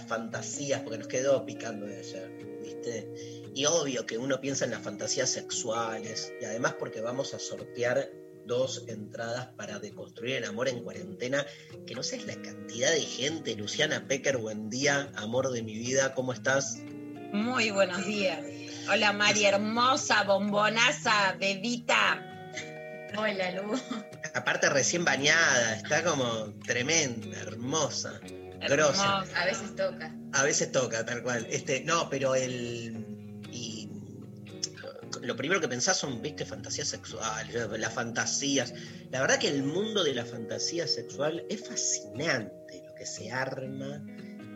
las fantasías, porque nos quedó picando de ayer, ¿viste? Y obvio que uno piensa en las fantasías sexuales, y además porque vamos a sortear dos entradas para deconstruir el amor en cuarentena, que no sabes la cantidad de gente. Luciana Pecker, buen día, amor de mi vida, ¿cómo estás? Muy buenos días. Hola Mari, hermosa, bombonaza, bebita. Hola, Lu. Aparte recién bañada, está como tremenda, hermosa, grosa. A veces toca. A veces toca, tal cual. Este, no, pero el. Y lo primero que pensás son, viste, fantasías sexuales, las fantasías. La verdad que el mundo de la fantasía sexual es fascinante lo que se arma.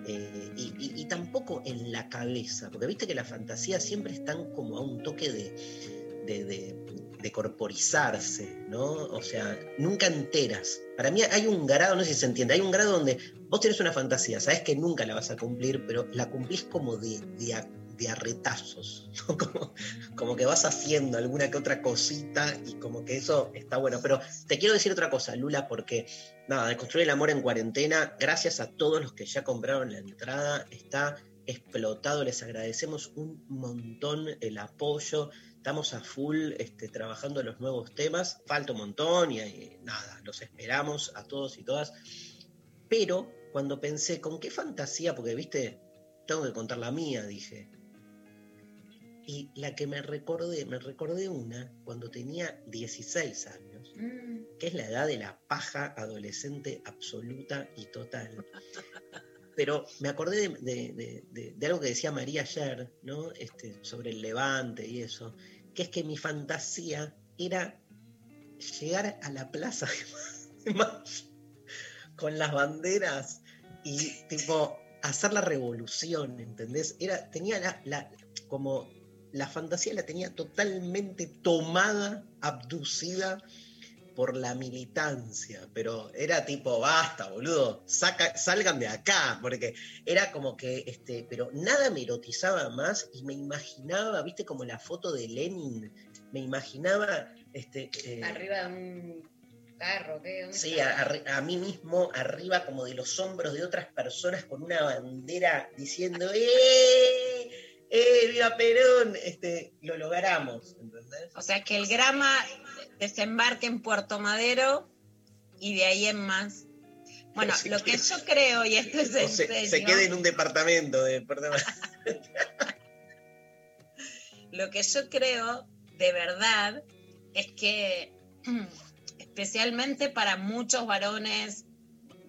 eh, y, y- y tampoco en la cabeza, porque viste que las fantasías siempre están como a un toque de, de, de- de corporizarse, ¿no? O sea, nunca enteras. Para mí hay un grado, no sé si se entiende, hay un grado donde vos tenés una fantasía, sabes que nunca la vas a cumplir, pero la cumplís como de, de, a- de retazos, como, como que vas haciendo alguna que otra cosita y como que eso está bueno. Pero te quiero decir otra cosa, Lula, porque nada, de construir el amor en cuarentena, gracias a todos los que ya compraron la entrada, está explotado, les agradecemos un montón el apoyo, estamos a full este, trabajando en los nuevos temas, falta un montón y, y nada, los esperamos a todos y todas. Pero cuando pensé, ¿con qué fantasía? Porque, viste, tengo que contar la mía, dije. Y la que me recordé, me recordé una cuando tenía 16 años, Mm, que es la edad de la paja adolescente absoluta y total. Pero me acordé de, de- de- de- de algo que decía María ayer, ¿no? Este, sobre el levante y eso, que es que mi fantasía era llegar a la plaza de con las banderas y tipo hacer la revolución, ¿entendés? Era, tenía la, la- como la fantasía la tenía totalmente tomada, abducida por la militancia, pero era tipo, basta, boludo, saca, salgan de acá, porque era como que, este, pero nada me erotizaba más y me imaginaba, viste, como la foto de Lenin, me imaginaba, este, eh, Arriba de un carro, ¿qué? ¿Dónde Sí, a mí mismo, arriba como de los hombros de otras personas con una bandera diciendo ¡Eh! ¡Eh! ¡Viva Perón! Este, lo logramos, ¿entendés? O sea que el grama desembarque en Puerto Madero y de ahí en más. Bueno, lo que yo creo, y esto es en se, serio, se quede en un departamento de perdón. lo que yo creo de verdad es que especialmente para muchos varones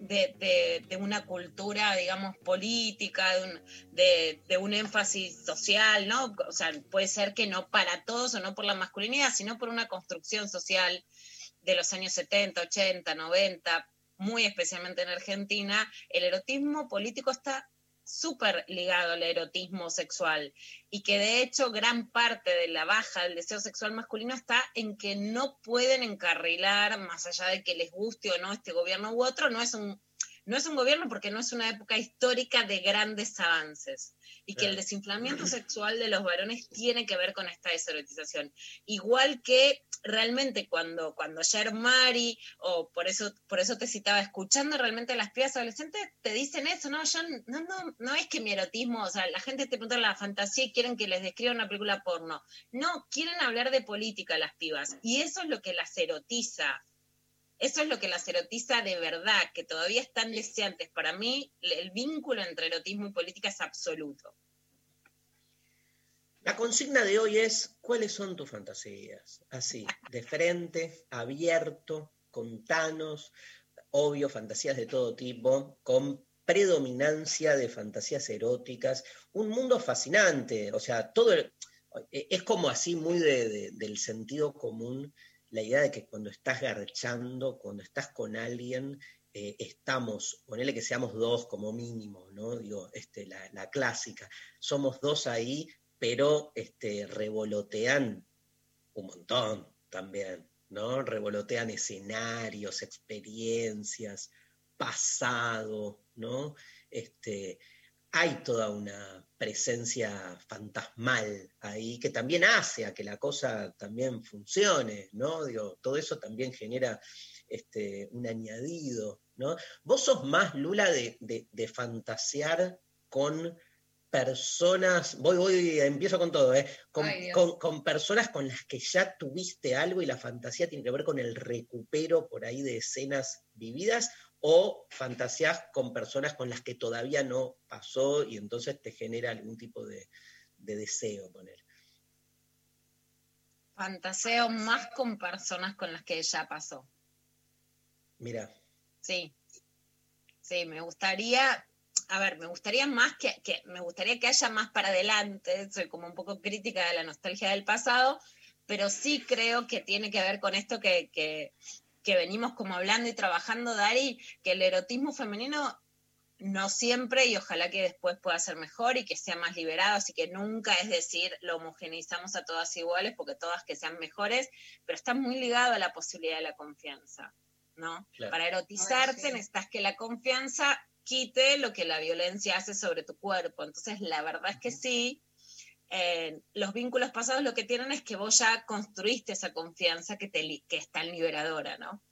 de, de- de una cultura, digamos, política, de un, de- de un énfasis social, ¿no? O sea, puede ser que no para todos o no por la masculinidad, sino por una construcción social de los años 70, 80, 90, muy especialmente en Argentina, el erotismo político está súper ligado al erotismo sexual y que de hecho gran parte de la baja del deseo sexual masculino está en que no pueden encarrilar, más allá de que les guste o no este gobierno u otro, no es un, no es un gobierno porque no es una época histórica de grandes avances y que el desinflamiento sexual de los varones tiene que ver con esta deserotización. Igual que realmente cuando, cuando ayer Mari, o por eso, por eso te citaba, escuchando realmente a las pibas adolescentes, te dicen eso, ¿no? Yo no, no, no es que mi erotismo, o sea, la gente te pregunta la fantasía y quieren que les describa una película porno. No, quieren hablar de política las pibas. Y eso es lo que las erotiza. Eso es lo que las erotiza de verdad, que todavía están deseantes. Para mí, el vínculo entre erotismo y política es absoluto. La consigna de hoy es, ¿cuáles son tus fantasías? Así, de frente, abierto, contanos, obvio, fantasías de todo tipo, con predominancia de fantasías eróticas, un mundo fascinante, o sea, todo el- es como así muy de- de- del sentido común la idea de que cuando estás garchando, cuando estás con alguien, eh, estamos, ponele que seamos dos como mínimo, ¿no? Digo, este, la, la clásica, somos dos ahí, pero este, revolotean un montón también, ¿no? Revolotean escenarios, experiencias, pasado, ¿no? Este, hay toda una presencia fantasmal ahí que también hace a que la cosa también funcione, ¿no? Digo, todo eso también genera este, un añadido, ¿no? Vos sos más, Lula, de, de- de fantasear con personas, voy, voy, empiezo con todo, ¿eh? Con, Ay, Dios. con- con personas con las que ya tuviste algo y la fantasía tiene que ver con el recupero por ahí de escenas vividas, o fantaseás con personas con las que todavía no pasó y entonces te genera algún tipo de, de deseo poner. Fantaseo más con personas con las que ya pasó. Mira, Sí. Sí, me gustaría, a ver, me gustaría más que, que- me gustaría que haya más para adelante, soy como un poco crítica de la nostalgia del pasado, pero sí creo que tiene que ver con esto que, que, que venimos como hablando y trabajando, Dari, que el erotismo femenino no siempre y ojalá que después pueda ser mejor y que sea más liberado, así que nunca es decir lo homogeneizamos a todas iguales porque todas que sean mejores, pero está muy ligado a la posibilidad de la confianza, ¿no? Claro. Para erotizarte Ay, sí. necesitas que la confianza quite lo que la violencia hace sobre tu cuerpo, entonces la verdad es que sí. Eh, los vínculos pasados lo que tienen es que vos ya construiste esa confianza que, te, li- que es tan liberadora, ¿no?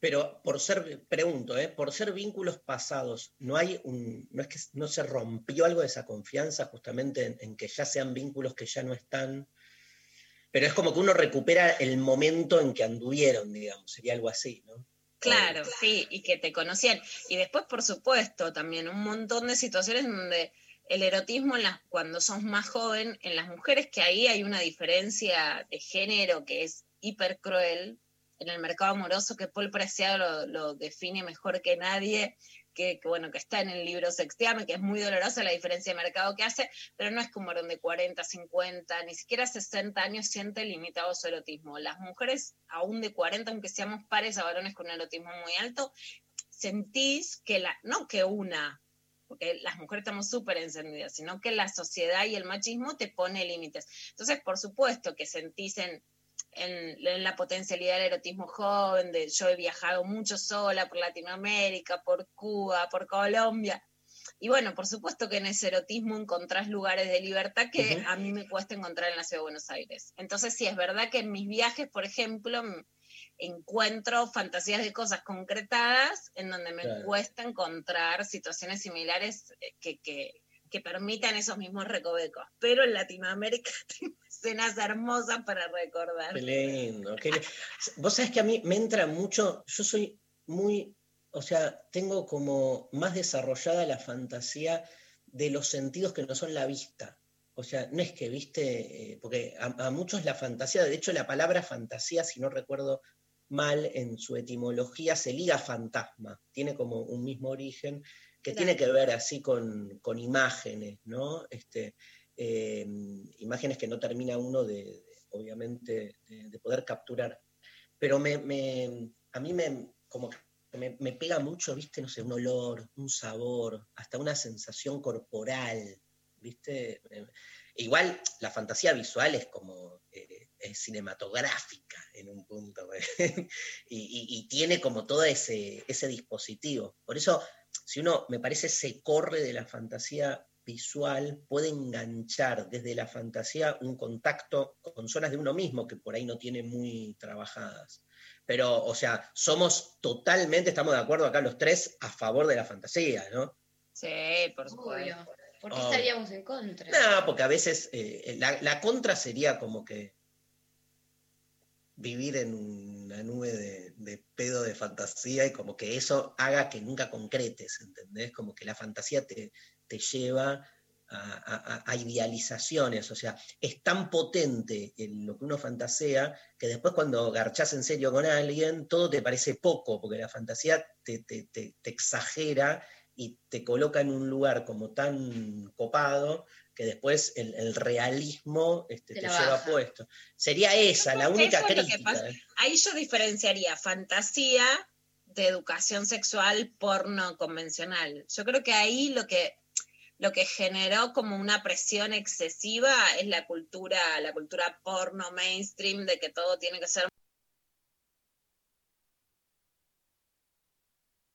pero por ser, pregunto, ¿eh? por ser vínculos pasados, ¿no hay un, no es que no se rompió algo de esa confianza justamente en, en que ya sean vínculos que ya no están? Pero es como que uno recupera el momento en que anduvieron, digamos, sería algo así, ¿no? Claro, sí, y que te conocían. Y después, por supuesto, también un montón de situaciones donde el erotismo cuando sos más joven, en las mujeres que ahí hay una diferencia de género que es hiper cruel, en el mercado amoroso que Paul Preciado lo, lo define mejor que nadie, que, bueno, que está en el libro Sexteame, que es muy dolorosa la diferencia de mercado que hace, pero no es como varón de 40, 50, ni siquiera 60 años siente limitado su erotismo. Las mujeres, aún de 40, aunque seamos pares a varones con un erotismo muy alto, sentís que la, no que una, porque las mujeres estamos súper encendidas, sino que la sociedad y el machismo te pone límites. Entonces, por supuesto que sentís en, en, en, la potencialidad del erotismo joven, de yo he viajado mucho sola por Latinoamérica, por Cuba, por Colombia. Y bueno, por supuesto que en ese erotismo encontrás lugares de libertad que uh -huh. a mí me cuesta encontrar en la ciudad de Buenos Aires. Entonces, sí, es verdad que en mis viajes, por ejemplo, encuentro fantasías de cosas concretadas en donde me claro. cuesta encontrar situaciones similares eh, que, que, que, permitan esos mismos recovecos. Pero en Latinoamérica tengo escenas hermosas para recordar. Qué lindo. Qué lindo. Vos sabés que a mí me entra mucho, yo soy muy, o sea, tengo como más desarrollada la fantasía de los sentidos que no son la vista. O sea, no es que, viste, eh, porque a, a, muchos la fantasía, de hecho la palabra fantasía, si no recuerdo mal, en su etimología se liga a fantasma, tiene como un mismo origen, que claro. tiene que ver así con, con imágenes, ¿no? Este, eh, imágenes que no termina uno de, de obviamente, de, de, poder capturar. Pero me, me, a mí me, como me, me pega mucho, viste, no sé, un olor, un sabor, hasta una sensación corporal, ¿viste? Igual la fantasía visual es como eh, es cinematográfica en un punto, y, y, y, tiene como todo ese, ese dispositivo. Por eso, si uno, me parece, se corre de la fantasía visual, puede enganchar desde la fantasía un contacto con zonas de uno mismo que por ahí no tiene muy trabajadas. Pero, o sea, somos totalmente, estamos de acuerdo acá los tres, a favor de la fantasía, ¿no? Sí, por supuesto. ¿Por qué estaríamos en contra? No, porque a veces eh, la, la, contra sería como que vivir en una nube de, pedo de fantasía y como que eso haga que nunca concretes, ¿entendés? Como que la fantasía te, te lleva a, idealizaciones, o sea, es tan potente en lo que uno fantasea que después cuando garchás en serio con alguien, todo te parece poco, porque la fantasía te- te exagera y te coloca en un lugar como tan copado que después el, el realismo este, Te te, lleva baja. puesto. Sería esa, la única crítica. ¿eh? Ahí yo diferenciaría fantasía de educación sexual porno convencional. Yo creo que ahí lo que lo que generó como una presión excesiva es la cultura, la cultura porno mainstream de que todo tiene que ser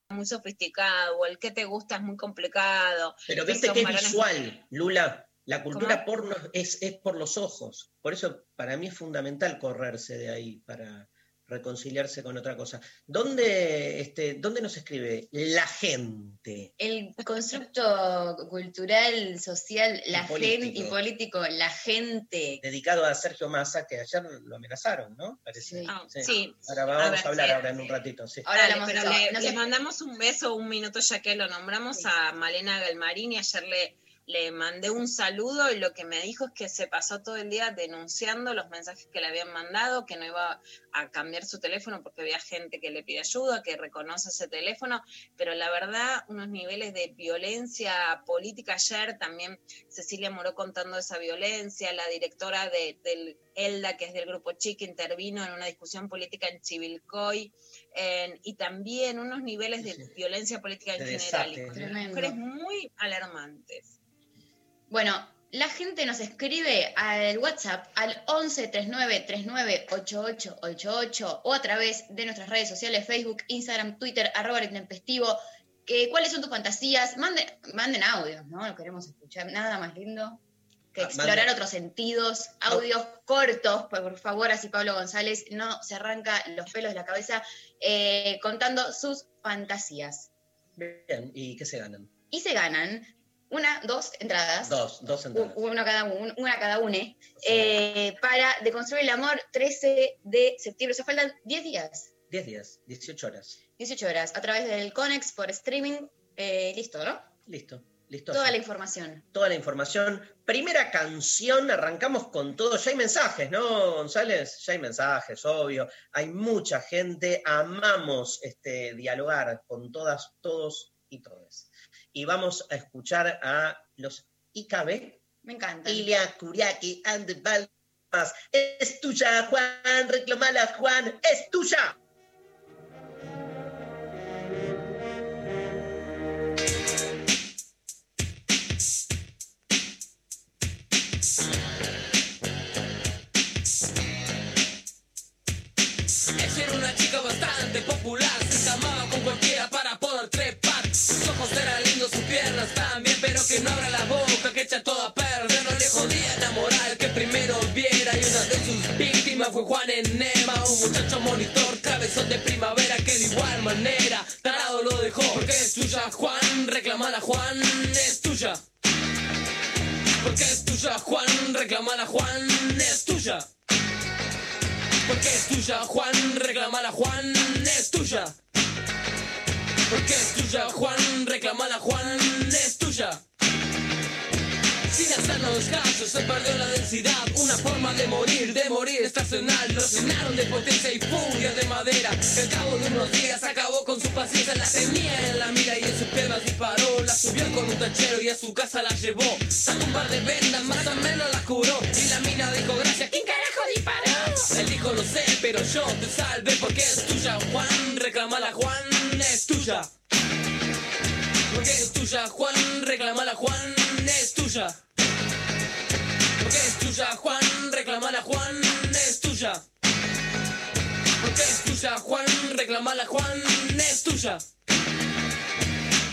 muy sofisticado, o el que te gusta es muy complicado. Pero viste que es visual, Lula. La cultura ¿Cómo? porno es, es por los ojos. Por eso para mí es fundamental correrse de ahí para reconciliarse con otra cosa. ¿Dónde, este, ¿dónde nos escribe la gente? El constructo cultural, social, la gente y político, la gente. Dedicado a Sergio Massa, que ayer lo amenazaron, ¿no? Parece. Sí. Ah, Sí. sí. Ahora vamos a, ver, hablar sí. ahora en un ratito. Sí. Ahora Dale, pero le, No le sé- mandamos un beso, un minuto ya que lo nombramos Sí. a Malena Galmarini. Ayer le, le mandé un saludo y lo que me dijo es que se pasó todo el día denunciando los mensajes que le habían mandado, que no iba a cambiar su teléfono porque había gente que le pide ayuda, que reconoce ese teléfono, pero la verdad, unos niveles de violencia política. Ayer, también Cecilia Moró contando esa violencia, la directora de, del ELDA, que es del grupo Chic, intervino en una discusión política en Chivilcoy, en- y también unos niveles de violencia política en general, y con mujeres muy alarmantes. Bueno, la gente nos escribe al WhatsApp al 11 39 39 8888 o a través de nuestras redes sociales, Facebook, Instagram, Twitter, arroba el intempestivo. Que, ¿Cuáles son tus fantasías? Manden, manden audios, ¿no? Lo queremos escuchar. Nada más lindo que Ah, explorar otros sentidos, audios cortos, por favor, así Pablo González no se arranca los pelos de la cabeza eh, contando sus fantasías. Bien, ¿y qué se ganan? Y se ganan una, dos entradas. Dos, dos entradas. Una cada, un- una cada O sea, eh, para Deconstruir el Amor, 13 de septiembre. O sea, faltan 10 días, 10 días, 18 horas. 18 horas, a través del Conex por streaming. eh, listo, ¿no? Listo, listo. Toda la información. toda la información. Primera canción, arrancamos con todo. Ya hay mensajes, ¿no, González? Ya hay mensajes, obvio. Hay mucha gente. Amamos este, dialogar con todas, todos y todas. Y vamos a escuchar a los IKB, Me encanta. Ilia Kuriaki and the Balmas. Es tuya, Juan, reclamala, Juan, es tuya. Ella era una chica bastante popular, se llamaba con cualquiera para poder trepar. Sus ojos eran lindos, sus piernas también, pero que no abra la boca, que echa todo a perder. No le jodía enamorar, que primero viera. Y una de sus víctimas fue Juan Enema, un muchacho monitor, cabezón de primavera, que de igual manera tarado lo dejó. Porque es tuya, Juan, reclamala, Juan, es tuya. Porque es tuya, Juan, reclamala, Juan, es tuya. Porque es tuya, Juan, reclamala, Juan, es tuya. Porque es tuya, Juan, reclamala, Juan, es tuya. Sin hacernos caso, se perdió la densidad, una forma de morir, de morir estacional. Lo llenaron de potencia y furia de madera. Al cabo de unos días acabó con su paciencia, la tenía en la mira y en sus piernas disparó. La subió con un tachero y a su casa la llevó. Sacó un par de vendas, más o menos la curó. Y la mina dijo, gracias, ¿quién carajo disparó? Él dijo, no sé, pero yo te salvé porque es tuya, Juan. Reclamala, Juan, es tuya. Porque es tuya, Juan, reclamala, Juan, es tuya. Porque es tuya, Juan, reclamala, Juan, es tuya. Porque es tuya, Juan, reclamala, Juan, es tuya.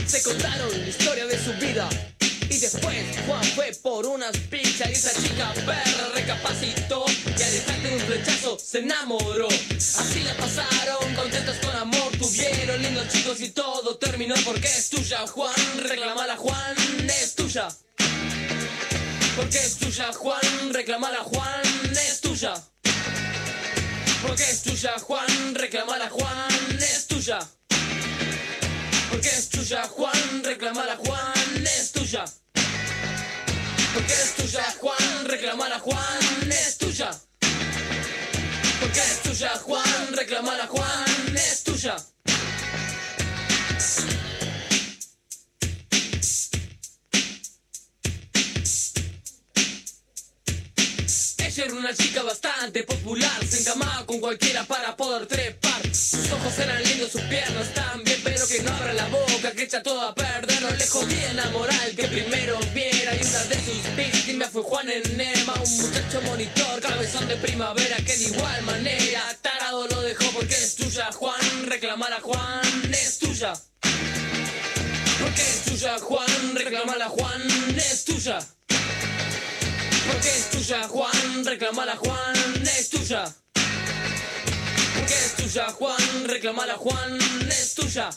Se contaron la historia de su vida. Y después Juan fue por unas pizzas y esa chica perra recapacitó y al instante de un flechazo se enamoró. Así la pasaron, contentos con amor, tuvieron lindos chicos y todo terminó porque es tuya Juan, reclamala Juan, es tuya. Porque es tuya Juan, reclamala Juan, es tuya. Porque es tuya, Juan, reclamala, Juan, es tuya. Porque es tuya, Juan, reclamala, Juan, Porque es tuya, Juan, reclamala, Juan, es tuya. Porque es tuya, Juan, reclamala, Juan, Una chica bastante popular, se encamaba con cualquiera para poder trepar. Sus ojos eran lindos, sus piernas también, pero que no abra la boca, que echa todo a perder. No le jodía enamorar el que primero viera. Y una de sus víctimas fue Juan Enema, un muchacho monitor, cabezón de primavera, que de igual manera tarado lo dejó porque es tuya, Juan. Reclamala, Juan, es tuya. Porque es tuya, Juan, reclamala, Juan, es tuya. Porque es tuya, Juan, reclamala, Juan, es tuya. Porque es tuya, Juan, reclamala, Juan, es tuya.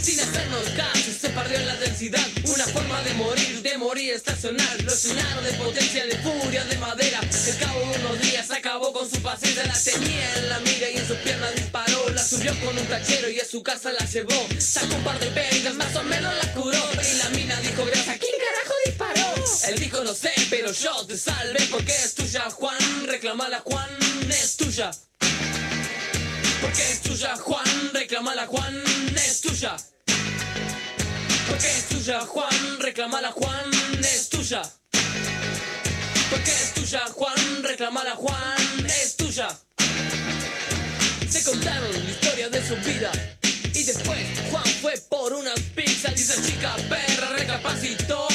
Sin hacernos caso, se perdió en la densidad. Una forma de morir, de morir estacional. Lo llenaron de potencia, de furia, de madera. Al cabo de unos días acabó con su paciencia. La tenía en la mira y en sus piernas disparó. La subió con un tachero y a su casa la llevó. Sacó un par de pegas, más o menos la curó. Y la mina dijo, gracias. Él dijo, no sé, pero yo te salvé porque es tuya, Juan. Reclamala, Juan, es tuya. Porque es tuya, Juan. Reclamala, Juan, es tuya. Porque es tuya, Juan, reclamala, Juan, es tuya. Porque es tuya, Juan, reclamala, Juan, es tuya. Se contaron la historia de su vida. Y después Juan fue por unas pizzas y esa chica perra recapacitó.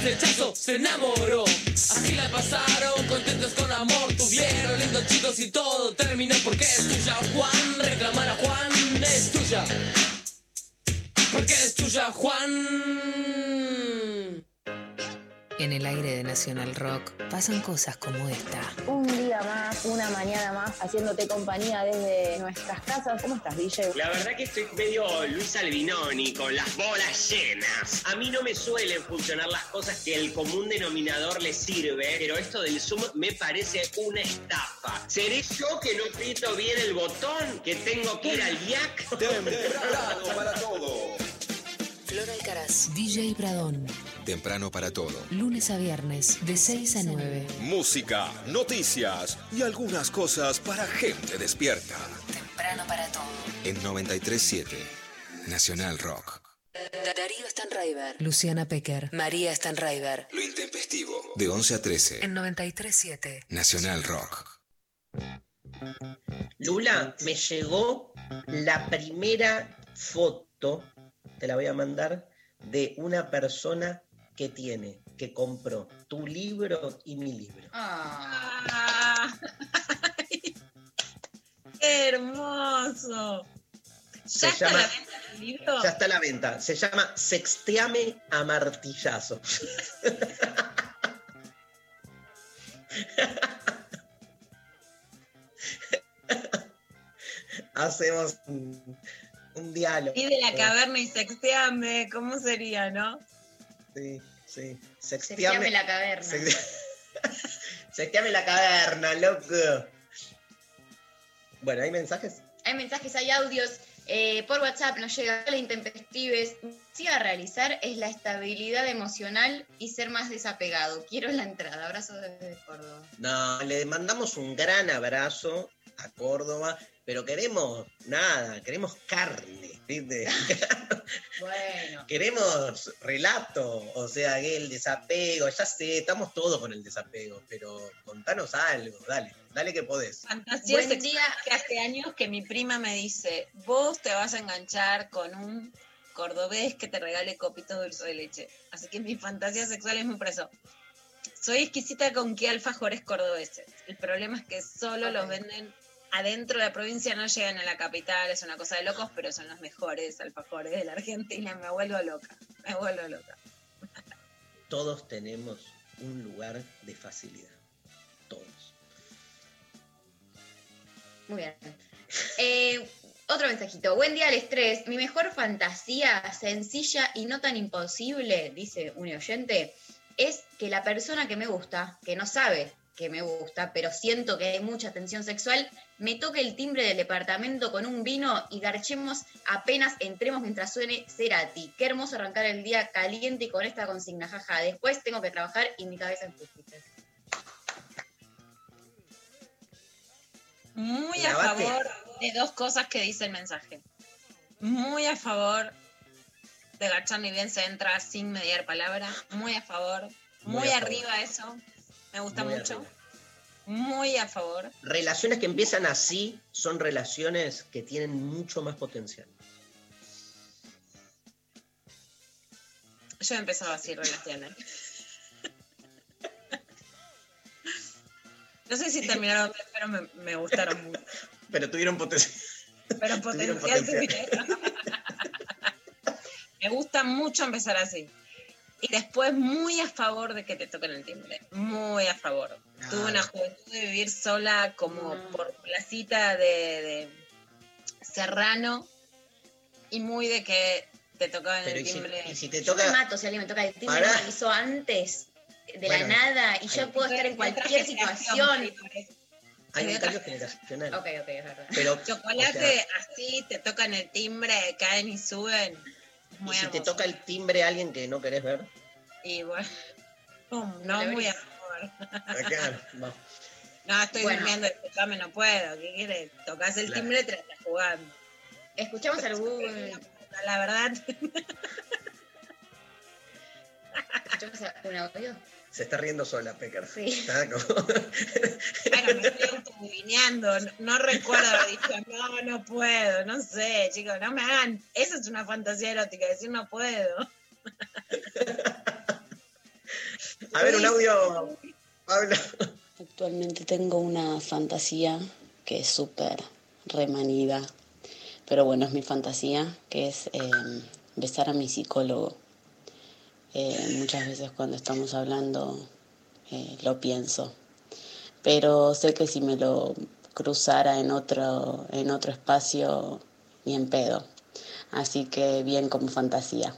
Flechazo se enamoró. Así la pasaron, contentos con amor. Tuvieron lindos chicos y todo terminó porque es tuya, Juan. Reclamala, Juan, es tuya. Porque es tuya, Juan. En el aire de Nacional Rock pasan cosas como esta. Un día más, una mañana más, haciéndote compañía desde nuestras casas. ¿Cómo estás, DJ? La verdad que estoy medio Luis Albinoni, con las bolas llenas. A mí no me suelen funcionar las cosas que el común denominador le sirve, pero esto del Zoom me parece una estafa. ¿Seré yo que no aprieto bien el botón? ¿Que tengo que ir al IAC? Temprano para todo. Flor Alcaraz, DJ Pradón. Temprano para todo. Lunes a viernes, de 6 a 9. Música, noticias y algunas cosas para gente despierta. Temprano para todo. En 937 Nacional Rock. Darío Stanraiver. Luciana Pecker. María Stanraiver. Lo intempestivo. De 11 a 13 En 937. Nacional Rock. Lula, me llegó la primera foto, te la voy a mandar, de una persona que tiene, que compró tu libro y mi libro. Ah. ¡Qué hermoso! ¿Ya está llama- la venta del libro? Ya está a la venta. Se llama Sexteame a martillazo. Hacemos un, un diálogo. Y de la caverna y sexteame, ¿cómo sería, no? Sí, sí. Sexteame la caverna. Sex- Sexteame la caverna, loco. Bueno, ¿hay mensajes? Hay mensajes, hay audios. eh, por WhatsApp nos llega la intempestives. Sí a realizar es la estabilidad emocional y ser más desapegado. Quiero la entrada. Abrazo desde Córdoba. No, le mandamos un gran abrazo a Córdoba, pero queremos nada, queremos carne, ¿viste? Bueno. queremos relato, o sea, que el desapego, ya sé, estamos todos con el desapego, pero contanos algo, dale, dale que podés. Fantasía Buen sexual día. que hace años que mi prima me dice, vos te vas a enganchar con un cordobés que te regale copitos de dulce de leche. Así que mi fantasía sexual es muy preso. Soy exquisita con qué alfajores cordobeses. El problema es que solo los venden adentro de la provincia, no llegan a la capital, es una cosa de locos, pero son los mejores alfajores de la Argentina. Me vuelvo loca, me vuelvo loca. Todos tenemos un lugar de facilidad, todos. Muy bien. Eh, otro mensajito. Buen día al estrés. Mi mejor fantasía, sencilla y no tan imposible, dice un oyente, es que la persona que me gusta, que no sabe que me gusta, pero siento que hay mucha tensión sexual, me toque el timbre del departamento con un vino y garchemos apenas entremos mientras suene Cerati. Qué hermoso arrancar el día caliente y con esta consigna, jaja. Después tengo que trabajar y mi cabeza en pupitres. Muy a favor de dos cosas que dice el mensaje. Muy a favor de gachar ni bien se entra sin mediar palabra. Muy a favor. Muy, Muy a favor. arriba eso. Me gusta Muy mucho. arriba. Muy a favor. Relaciones que empiezan así son relaciones que tienen mucho más potencial. Yo he empezado así relaciones. No sé si terminaron pero me, me gustaron mucho. Pero tuvieron potencial. Pero Tuvieron potencial potencial. tuvieron. Me gusta mucho empezar así. Y después muy a favor de que te toquen el timbre. Muy a favor. Tuve una juventud de vivir sola como No. por placita de, de Serrano y muy de que te tocaban Pero el y si, timbre. y si te Yo me toca. mato si alguien me toca el timbre, no me avisó antes de Bueno, la nada y yo puedo estar en cualquier situación. Hay un cambio generacional. Ok, ok, es verdad. Pero, Chocolate o sea, así, te tocan el timbre, caen y suben. Y si te toca el timbre a alguien que no querés ver, Y bueno, no muy a acá, va. No, estoy Bueno. durmiendo, escuchame, no puedo. ¿Qué quieres? Tocas el Claro. timbre, te la estás jugando. Escuchamos algún. La verdad, ¿Escuchamos un audio? Se está riendo sola, Pecker. Sí. Está como- bueno, me estoy autobulineando. No, no recuerdo haber dicho, no, no puedo, no sé, chicos, no me hagan. Eso es una fantasía erótica, decir no puedo. A ver, un audio. Pablo. Actualmente tengo una fantasía que es súper remanida, pero bueno, es mi fantasía, que es eh, besar a mi psicólogo. Eh, muchas veces cuando estamos hablando eh, lo pienso, pero sé que si me lo cruzara en otro, en otro espacio, ni en pedo. Así que bien como fantasía.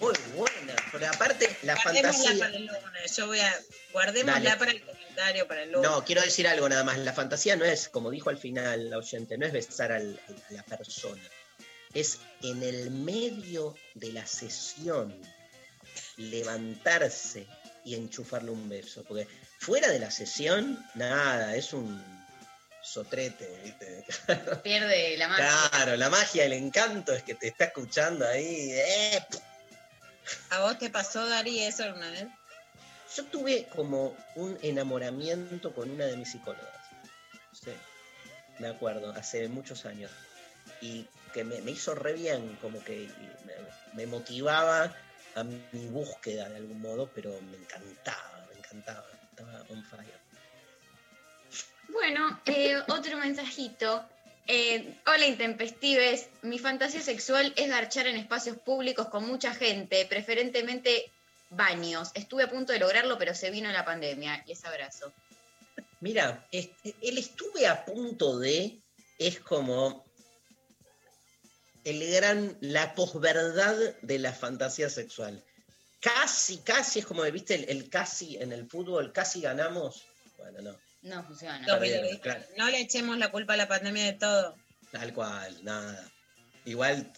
Muy buena. Pero aparte, la Guardémosla fantasía. para el lunes. Yo voy a. Guardémosla Dale. para el comentario, para el lunes. No, quiero decir algo nada más. La fantasía no es, como dijo al final la oyente, no es besar al- a la persona. Es en el medio de la sesión levantarse y enchufarle un beso. Porque fuera de la sesión, nada, es un sotrete, ¿viste? Pierde la magia. Claro, la magia, el encanto es que te está escuchando ahí. ¡eh! ¿A vos te pasó, Dari, eso alguna vez? Yo tuve como un enamoramiento con una de mis psicólogas. Sí, me acuerdo, hace muchos años. Y que me, me hizo re bien, como que me, me motivaba a mi búsqueda de algún modo, pero me encantaba, me encantaba. Estaba on fire. Bueno, eh, otro mensajito. Eh, hola intempestives, mi fantasía sexual es garchar en espacios públicos con mucha gente, preferentemente baños. Estuve a punto de lograrlo, pero se vino la pandemia. Les abrazo. Mira, este, el estuve a punto de es como el gran, la posverdad de la fantasía sexual. Casi, casi es como, viste, el, el casi en el fútbol, casi ganamos. Bueno, no, No funciona. No, Perdieron, pero- claro. no le echemos la culpa a la pandemia de todo. tal cual, nada. Igual,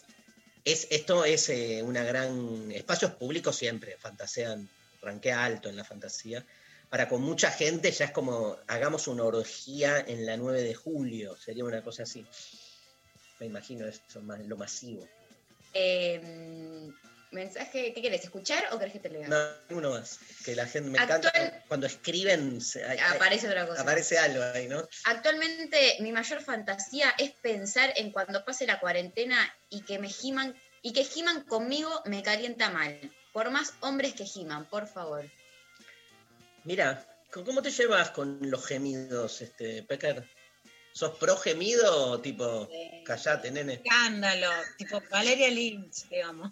es, esto es eh, una gran... Espacios públicos siempre fantasean, ranquea alto en la fantasía. Para con mucha gente ya es como, hagamos una orgía en la 9 de julio, sería una cosa así. Me imagino eso, más, lo masivo. Eh, mensaje, ¿qué quieres? ¿Escuchar o querés que te lea? No, uno más. Que la gente me Actual- encanta cuando escriben, se- hay- hay- Aparece otra cosa. aparece algo ahí, ¿no? Actualmente mi mayor fantasía es pensar en cuando pase la cuarentena y que me giman y que giman conmigo me calienta mal. Por más hombres que giman, por favor. Mira, ¿con- ¿cómo te llevas con los gemidos, este, Pecker? ¿Sos pro gemido o tipo, Eh, callate, nene? Escándalo, tipo Valeria Lynch, digamos.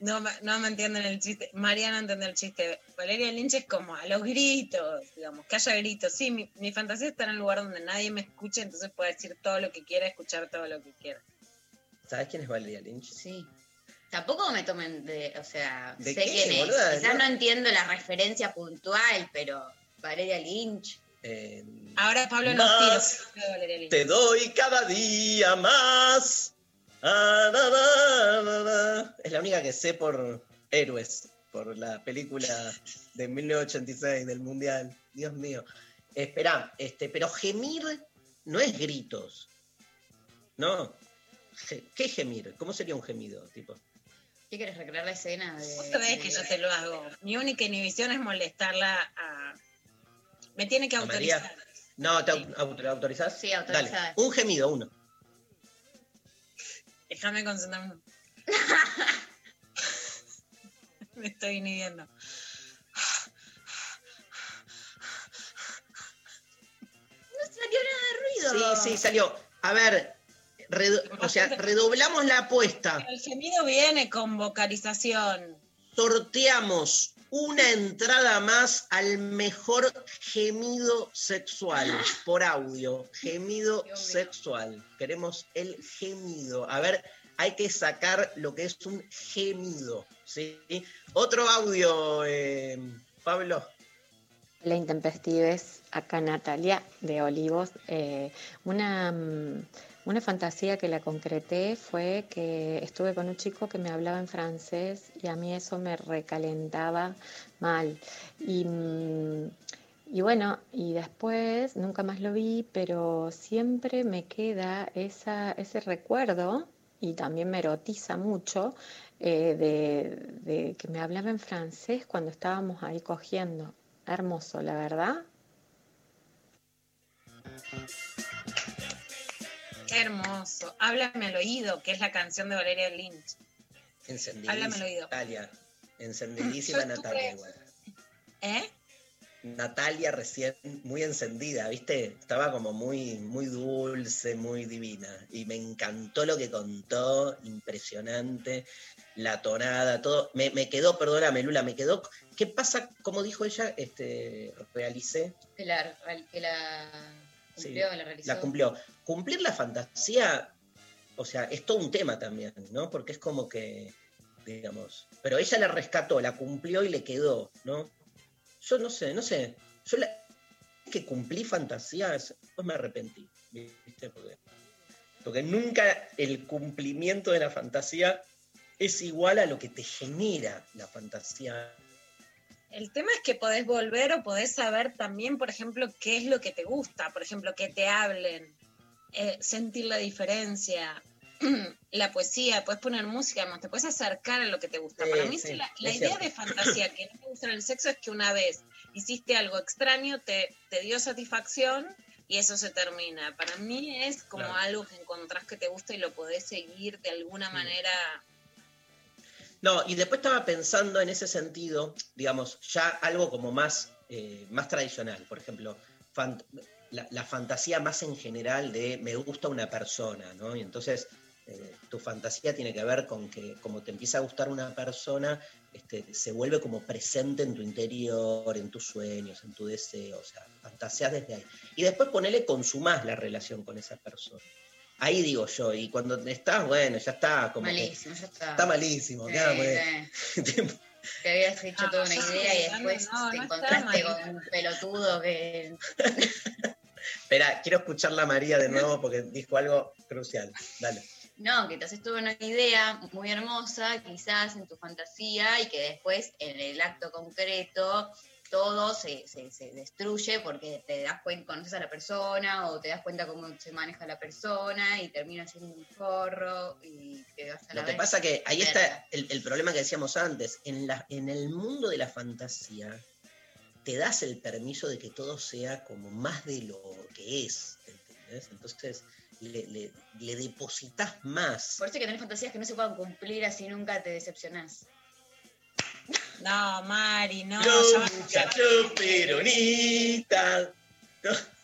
No, me- no me entienden el chiste. María no entiende el chiste. Valeria Lynch es como a los gritos, digamos, que haya gritos. Sí, mi, mi fantasía está en un lugar donde nadie me escuche, entonces pueda decir todo lo que quiera, escuchar todo lo que quiera. ¿Sabes quién es Valeria Lynch? Sí. Tampoco me tomen de, o sea, ¿De sé qué, quién es. boluda? Quizás No. no entiendo la referencia puntual, pero Valeria Lynch. Eh, Ahora Pablo nos Más tira. Valeria Lynch. te doy cada día más. Ah, da, da, da, da. Es la única que sé por Héroes, por la película de 1986 del Mundial. Dios mío. Espera, este, pero gemir no es gritos. ¿No? ¿Qué gemir? ¿Cómo sería un gemido? Tipo? ¿Qué quieres recrear la escena de.? Vos sabés que yo te lo hago. Mi única inhibición es molestarla a. Me tiene que autorizar. No, ¿te au- autorizás? Sí, autorizada. Dale, un gemido, uno. Déjame concentrarme. Me estoy inhibiendo. No salió nada de ruido. Sí, sí, salió. A ver, redo- o sea, redoblamos la apuesta. El gemido viene con vocalización. Sorteamos una entrada más al mejor gemido sexual por audio. Gemido sexual. Queremos el gemido. A ver, hay que sacar lo que es un gemido. ¿sí? Otro audio, eh, Pablo. Hola Intempestives, acá Natalia de Olivos. Eh, una, mm, una fantasía que la concreté fue que estuve con un chico que me hablaba en francés y a mí eso me recalentaba mal. Y, mm, y bueno, y después nunca más lo vi, pero siempre me queda esa, ese recuerdo y también me erotiza mucho eh, de, de que me hablaba en francés cuando estábamos ahí cogiendo. Hermoso, la verdad. Qué hermoso. Háblame al oído, que es la canción de Valeria Lynch. Encendidísima. Háblame al oído. Natalia. Encendidísima Natalia igual. ¿Eh? Natalia recién muy encendida, ¿viste? Estaba como muy, muy dulce, muy divina. Y me encantó lo que contó, impresionante, la tonada, todo. Me, me quedó, perdóname, Lula, me quedó. ¿Qué pasa? Como dijo ella, este, realicé, Que la, que la Sí, cumplió, la realizó. la cumplió. Cumplir la fantasía, o sea, es todo un tema también, ¿no? Porque es como que, digamos, pero ella la rescató, la cumplió y le quedó, ¿no? Yo no sé, no sé. Yo que cumplí fantasías, pues me arrepentí, ¿viste? Porque, porque nunca el cumplimiento de la fantasía es igual a lo que te genera la fantasía. El tema es que podés volver o podés saber también, por ejemplo, qué es lo que te gusta, por ejemplo, que te hablen, eh, sentir la diferencia, la poesía, puedes poner música, te puedes acercar a lo que te gusta. Sí, Para mí, sí, la, idea cierto. de fantasía que no te gusta en el sexo es que una vez hiciste algo extraño, te, te dio satisfacción y eso se termina. Para mí es como Claro. algo que encontrás que te gusta y lo podés seguir de alguna manera. No, y después estaba pensando en ese sentido, digamos, ya algo como más, eh, más tradicional, por ejemplo, la, la fantasía más en general de me gusta una persona, ¿no? Y entonces eh, tu fantasía tiene que ver con que como te empieza a gustar una persona, este, se vuelve como presente en tu interior, en tus sueños, en tu deseo, o sea, fantaseas desde ahí. Y después ponele consumás la relación con esa persona. Ahí digo yo, y cuando estás, bueno, ya está, como que Malísimo, ya está. está malísimo, Sí, claro, sí. Te habías hecho No, toda una estoy idea y después no, te encontraste con un pelotudo que. Espera, quiero escucharla a María de nuevo porque dijo algo crucial. Dale. No, que te haces toda una idea muy hermosa, quizás en tu fantasía, y que después en el acto concreto todo se, se- se destruye porque te das cuenta, conoces a la persona o te das cuenta cómo se maneja la persona y termina siendo un forro y te vas a la Lo que pasa que ahí está el, el problema que decíamos antes. En, la, en el mundo de la fantasía, te das el permiso de que todo sea como más de lo que es. ¿entendés? Entonces, le, le, le depositas más. Por eso que tener fantasías que no se puedan cumplir, así nunca te decepcionás. No, Mari, no. Yo, muchacho peronista.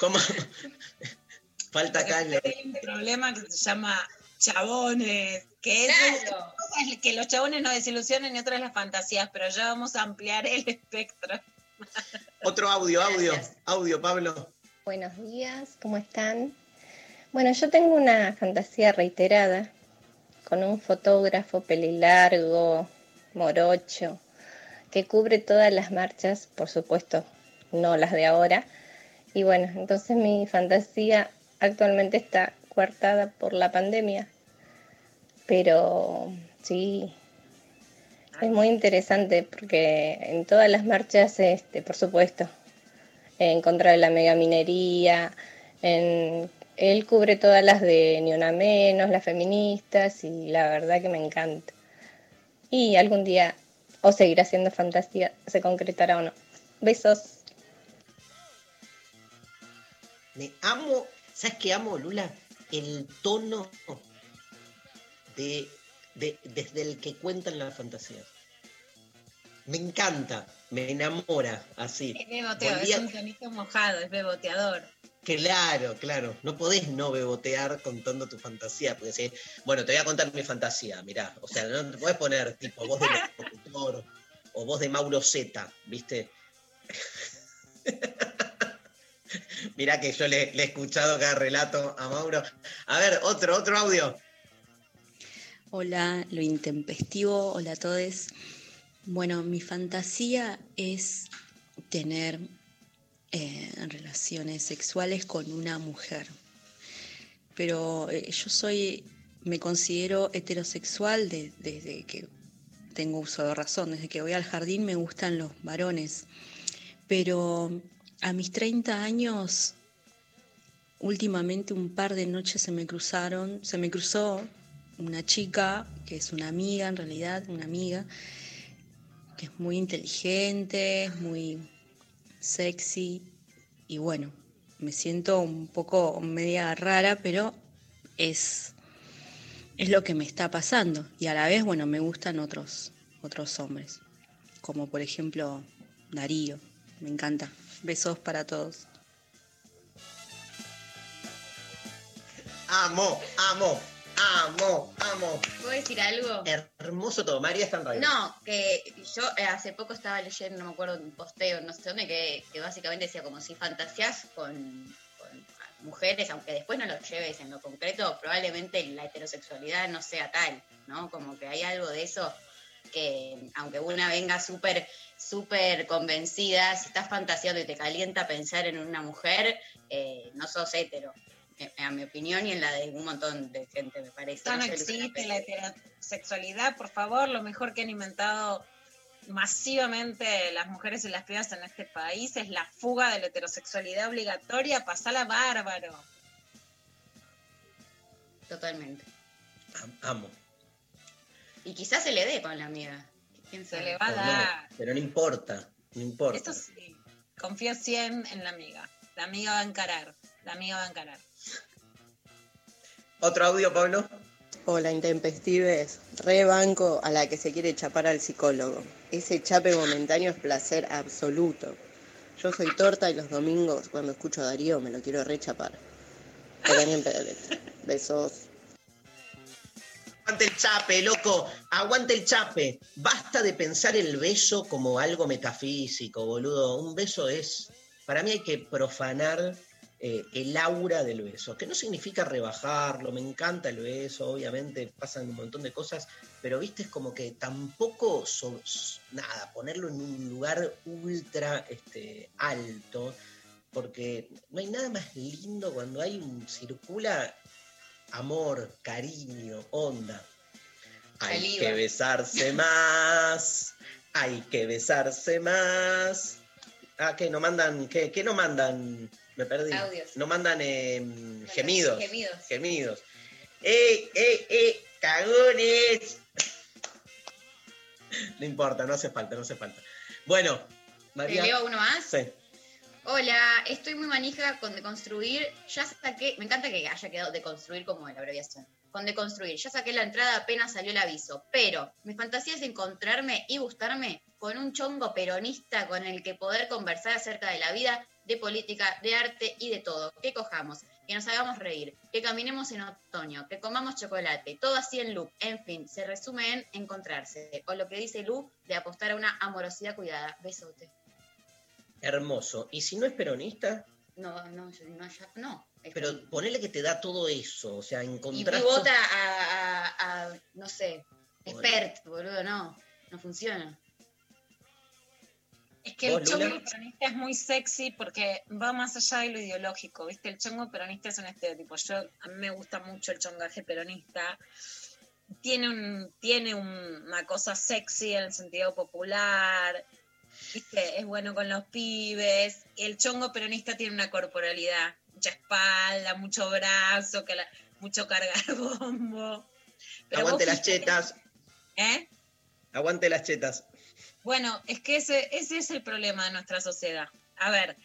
¿Cómo? Falta acá el- Hay un problema que se llama chabones, que es Claro. una es que los chabones no desilusionen y otra es las fantasías, pero ya vamos a ampliar el espectro. Otro audio, audio, Gracias. audio, Pablo. Buenos días, ¿cómo están? Bueno, yo tengo una fantasía reiterada con un fotógrafo pelilargo, morocho, que cubre todas las marchas, por supuesto, no las de ahora. Y bueno, entonces mi fantasía actualmente está coartada por la pandemia. Pero sí, es muy interesante porque en todas las marchas, este, por supuesto, en contra de la megaminería, en, él cubre todas las de Ni Una Menos, las feministas, y la verdad que me encanta. Y algún día, o seguirá siendo fantasía, se concretará o no. Besos. Me amo, ¿sabes qué amo, Lula? El tono de, de- desde el que cuentan las fantasías. Me encanta, me enamora, así. Es a- es un tonito mojado, es beboteador. Claro, claro. No podés no bebotear contando tu fantasía. Porque si, bueno, te voy a contar mi fantasía, mirá. O sea, no te podés poner tipo voz de locutor o voz de Mauro Z, ¿viste? mirá que yo le, he escuchado cada relato a Mauro. A ver, otro, otro audio. Hola, lo intempestivo, hola a todos. Bueno, mi fantasía es tener eh, relaciones sexuales con una mujer. Pero eh, yo soy, me considero heterosexual de- desde que tengo uso de razón, desde que voy al jardín me gustan los varones. Pero a mis 30 años, últimamente un par de noches se me cruzaron, se me cruzó una chica que es una amiga, en realidad, una amiga, que es muy inteligente, es muy sexy y bueno, me siento un poco media rara, pero es, es lo que me está pasando y a la vez, bueno, me gustan otros, otros hombres, como por ejemplo Darío, me encanta. Besos para todos. Amo, amo, amo, amo. ¿Puedo decir algo? Hermoso todo. María está en radio. No, que yo eh, hace poco estaba leyendo, no me acuerdo, un posteo, no sé dónde, que, que básicamente decía como si fantasías con, con mujeres, aunque después no lo lleves en lo concreto, probablemente la heterosexualidad no sea tal, ¿no? Como que hay algo de eso que, aunque una venga súper, súper convencida, si estás fantaseando y te calienta pensar en una mujer, eh, no sos hetero. eh, A mi opinión y en la de un montón de gente, me parece. No existe, la heterosexualidad, por favor, lo mejor que han inventado masivamente las mujeres y las pibas en este país es la fuga de la heterosexualidad obligatoria, pasala bárbaro. Totalmente. Amo. Y quizás se le dé con la amiga. ¿Quién Se le va a No, dar. pero no importa, no importa. Esto sí, confío 100 en la amiga. La amiga va a encarar, la amiga va a encarar. Otro audio, Pablo. Hola, intempestives. Re banco a la que se quiere chapar al psicólogo. Ese chape momentáneo es placer absoluto. Yo soy torta y los domingos, cuando escucho a Darío, me lo quiero rechapar. Besos. Aguante el chape, loco. Aguante el chape. Basta de pensar el beso como algo metafísico, boludo. Un beso es. Para mí hay que profanar eh, el aura del beso, que no significa rebajarlo. Me encanta el beso, obviamente pasan un montón de cosas, pero viste, es como que tampoco. so- s- nada, ponerlo en un lugar ultra este, alto, porque no hay nada más lindo cuando hay un. circula amor, cariño, onda. Hay Saliva. que besarse más, hay que besarse más. Ah, ¿qué? ¿No mandan? ¿Qué, qué no mandan? Me perdí. Audios. No mandan eh, gemidos. Gemidos. Gemidos. ¡Eh, eh, eh! ¡Cagones! No importa, no hace falta, no hace falta. Bueno, María. ¿Te leo uno más? Sí. Hola, estoy muy manija con deconstruir. Ya saqué, me encanta que haya quedado deconstruir como la abreviación. Con deconstruir, ya saqué la entrada apenas salió el aviso. Pero mi fantasía es encontrarme y gustarme con un chongo peronista con el que poder conversar acerca de la vida, de política, de arte y de todo. Que cojamos, que nos hagamos reír, que caminemos en otoño, que comamos chocolate, todo así en loop. En fin, se resume en encontrarse. O lo que dice Lu de apostar a una amorosidad cuidada. Besote. Hermoso. ¿Y si no es peronista? No, no, no, ya- no. Pero ponele que te da todo eso, o sea, Y encontrar. vota a, a- a, no sé, expert, boludo, no, no funciona. Es que el chongo peronista es muy sexy porque va más allá de lo ideológico, ¿viste? El chongo peronista es un estereotipo. Yo, a mí me gusta mucho el chongaje peronista. Tiene, un, tiene un- una cosa sexy en el sentido popular, ¿viste? Es bueno con los pibes. El chongo peronista tiene una corporalidad, mucha espalda, mucho brazo, que la- mucho cargar bombo. Pero Aguante las fíjate- chetas, ¿Eh? aguante las chetas. Bueno, es que ese, ese es el problema de nuestra sociedad. A ver,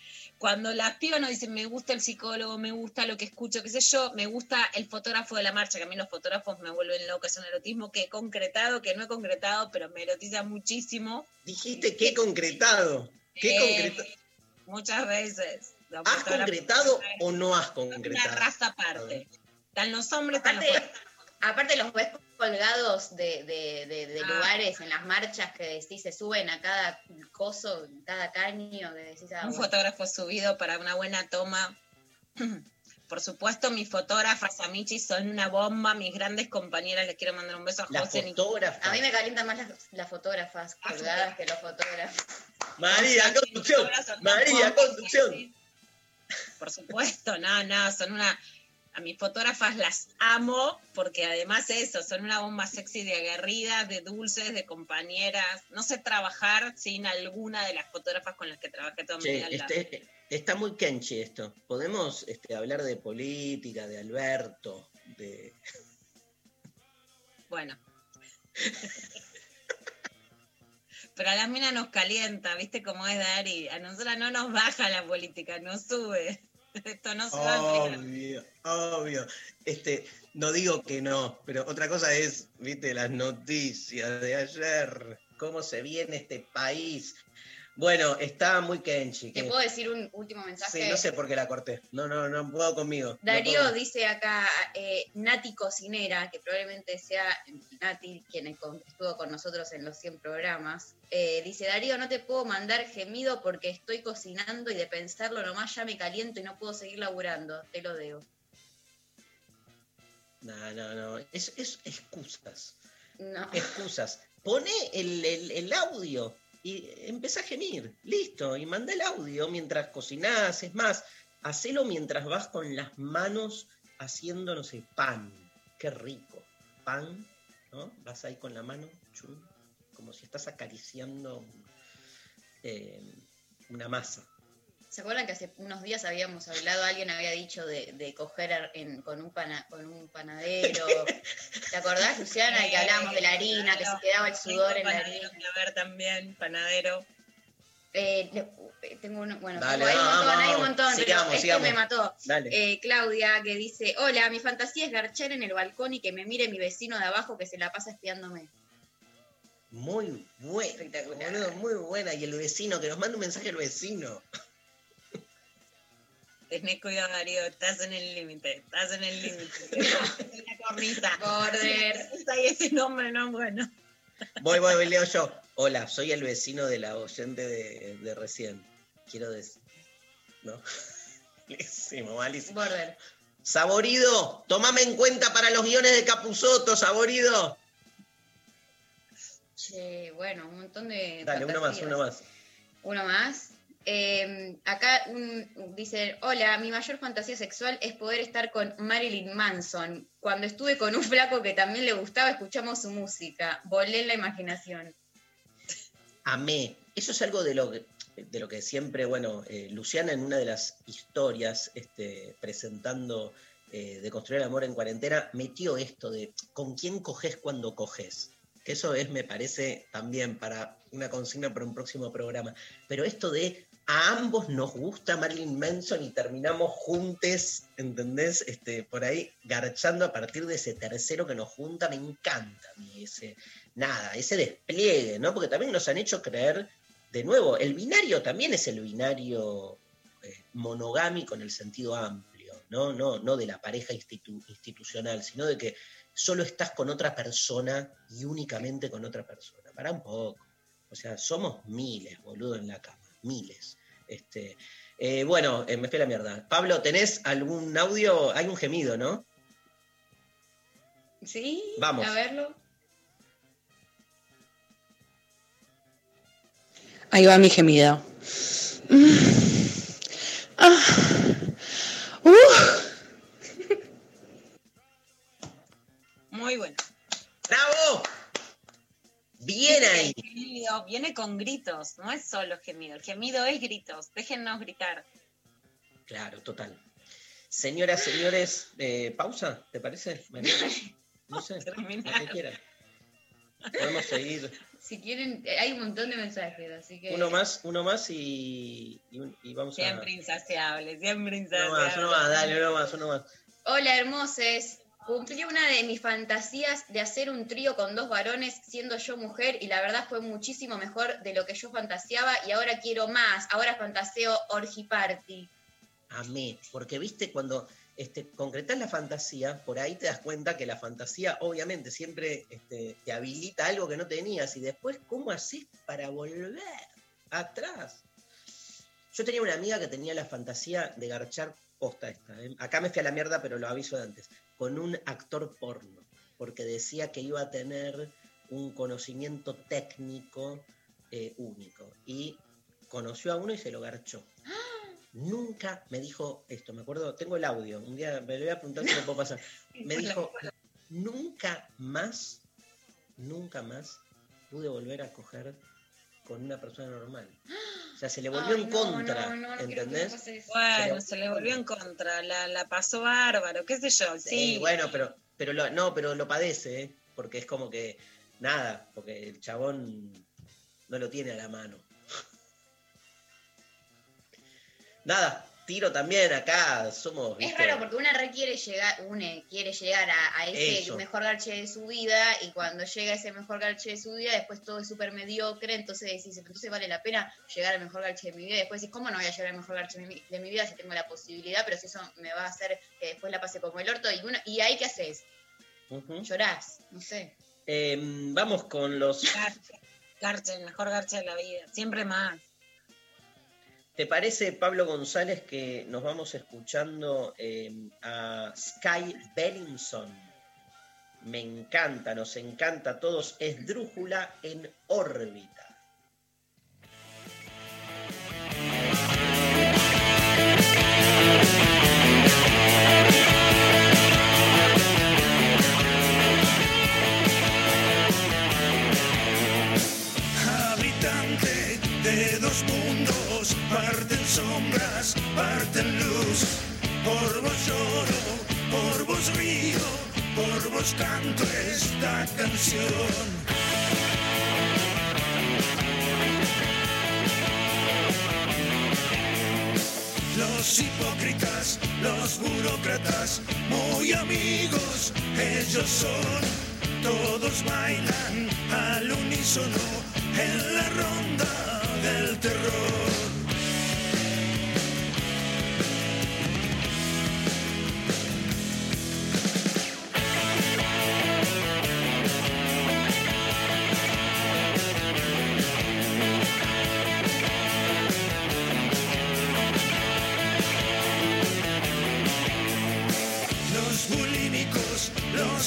cuando las pibas nos dicen, me gusta el psicólogo, me gusta lo que escucho, qué sé yo, me gusta el fotógrafo de la marcha, que a mí los fotógrafos me vuelven loca, es un erotismo que he concretado, que no he concretado, pero me erotiza muchísimo. Dijiste que concretado. ¿Qué Eh, concretado? Muchas veces. ¿Has concretado o no has Una concretado? raza aparte. Están los hombres, están los Aparte, aparte los ves colgados de, de- de- de Ah. lugares en las marchas que decís se suben a cada coso, cada caño, que decís ah, un bueno. fotógrafo subido para una buena toma. Por supuesto, mis fotógrafas Amichi son una bomba, mis grandes compañeras, les quiero mandar un beso a La José. fotógrafa. A mí me calientan más las, las fotógrafas colgadas que los fotógrafos. María, conducción. María, conducción. Por supuesto, no, no, son una... A mis fotógrafas las amo porque además eso, son una bomba sexy de aguerridas, de dulces, de compañeras. No sé trabajar sin alguna de las fotógrafas con las que trabajé toda mi vida. este- está muy kenchi esto. Podemos este, hablar de política, de Alberto, de. Bueno. Pero a las minas nos calienta, ¿viste cómo es Dari? A nosotras no nos baja la política, nos sube. No. Obvio, obvio. Este, no digo que no, pero otra cosa es, viste, las noticias de ayer, cómo se viene este país. Bueno, está muy kenchi. ¿Te puedo decir un último mensaje? Sí, no sé por qué la corté. No, no, no puedo conmigo. no Darío puedo. dice acá, eh, Nati Cocinera, que probablemente sea Nati quien estuvo con nosotros en los 100 programas, eh, dice, Darío, no te puedo mandar gemido porque estoy cocinando y de pensarlo nomás ya me caliento y no puedo seguir laburando, te lo debo. No, no, no. Es, es excusas. No. Excusas. Pone el, el- el audio y empezá a gemir. Listo. Y manda el audio mientras cocinás. Es más, hacelo mientras vas con las manos haciendo, no sé, pan. Qué rico. Pan, ¿no? Vas ahí con la mano, chum, como si estás acariciando eh, una masa. ¿Se acuerdan que hace unos días habíamos hablado, alguien había dicho de, de coger en- con, un pana- con un panadero? ¿Te acordás, Luciana? Que hablábamos de la harina, que se quedaba el sudor en la harina. A ver también, panadero. Eh, eh, tengo uno, bueno, Dale, tengo ahí un montón, hay un montón, Sigamos, pero este sigamos. me mató. Dale. Eh, Claudia, que dice, hola, mi fantasía es garchar en el balcón y que me mire mi vecino de abajo que se la pasa espiándome. Muy buena, boludo, muy buena. Y el vecino, que nos manda un mensaje el vecino. Tenés cuidado, Darío, estás en el límite, estás en el límite. La cornisa. Border. Ese nombre no es bueno. Voy, voy, voy, leo yo. Hola, soy el vecino de la oyente de, de recién. Quiero decir. ¿No? Malísimo, malísimo. Border. Saborido, tomame en cuenta para los guiones de Capuzoto, Saborido. Che, bueno, un montón de. Dale, uno más, uno más. Uno más. Eh, acá un, dice, hola, mi mayor fantasía sexual es poder estar con Marilyn Manson. Cuando estuve con un flaco que también le gustaba, escuchamos su música. Volé en la imaginación. Amé. Eso es algo de lo que, de lo que siempre, bueno, eh, Luciana en una de las historias este, presentando eh, de construir el amor en cuarentena, metió esto de con quién coges cuando coges. Que eso es, me parece, también para una consigna para un próximo programa. Pero esto de a ambos nos gusta Marilyn Manson y terminamos juntes, ¿entendés? Este, por ahí garchando a partir de ese tercero que nos junta, me encanta mí ese, nada, ese despliegue, ¿no? Porque también nos han hecho creer, de nuevo, el binario también es el binario eh, monogámico en el sentido amplio, ¿no? No, no de la pareja institu- institucional, sino de que solo estás con otra persona y únicamente con otra persona. Para un poco. O sea, somos miles, boludo, en la cama. Miles. Este, Eh, bueno, eh, me fui a la mierda. Pablo, ¿tenés algún audio? Hay un gemido, ¿no? Sí, Vamos. a verlo. Ahí va mi gemido. Mm. Ah. Viene con gritos, no es solo gemido. El gemido es gritos. Déjennos gritar. Claro, total. Señoras, señores, eh, pausa, ¿te parece? María? No sé, lo que. Podemos seguir. Si quieren, eh, hay un montón de mensajes, así que. Uno más, uno más y, y, un- y vamos a. Siempre insaciable, siempre Uno insaciable. más, uno más, dale, uno más, uno más. Hola, hermoses. Cumplí una de mis fantasías de hacer un trío con dos varones siendo yo mujer y la verdad fue muchísimo mejor de lo que yo fantaseaba y ahora quiero más. Ahora fantaseo orgy party. Amé, porque viste cuando este, concretas la fantasía, por ahí te das cuenta que la fantasía obviamente siempre este, te habilita algo que no tenías y después, ¿cómo haces para volver atrás? Yo tenía una amiga que tenía la fantasía de garchar posta esta. ¿eh? Acá me fui a la mierda, pero lo aviso de antes. Con un actor porno, porque decía que iba a tener un conocimiento técnico eh, único. Y conoció a uno y se lo garchó. Nunca me dijo esto, me acuerdo, tengo el audio, un día me lo voy a preguntar si me puedo pasar. Me dijo, nunca más, nunca más pude volver a coger con una persona normal. O sea, se le volvió Ay, en no, contra, no, ¿entendés? Se le- Bueno, se le volvió en contra, la, la pasó bárbaro, qué sé yo, sí. Sí, bueno, pero, pero lo, no, pero lo padece, ¿eh? porque es como que nada, porque el chabón no lo tiene a la mano. Nada, tiro también acá, somos. Es ¿viste? raro porque una re quiere llegar, une quiere llegar a, a ese Eso. mejor garche de su vida y cuando llega ese mejor garche de su vida, después todo es súper mediocre, entonces decís, entonces vale la pena llegar al mejor garche de mi vida y después decís, ¿cómo no voy a llegar al mejor garche de mi, de mi vida si tengo la posibilidad? Pero si eso me va a hacer que después la pase como el orto y, uno, y ahí qué haces, Ujú. llorás, no sé. Eh, vamos con los. Garche, garche, el mejor garche de la vida, siempre más. ¿Te parece, Pablo González, que nos vamos escuchando eh, a Sky Bellinson? Me encanta, nos encanta a todos. Es Drújula en órbita. Sombras, parte en luz. Por vos lloro, por vos río, por vos canto esta canción. Los hipócritas, los burócratas, muy amigos, ellos son. Todos bailan al unísono en la ronda del terror.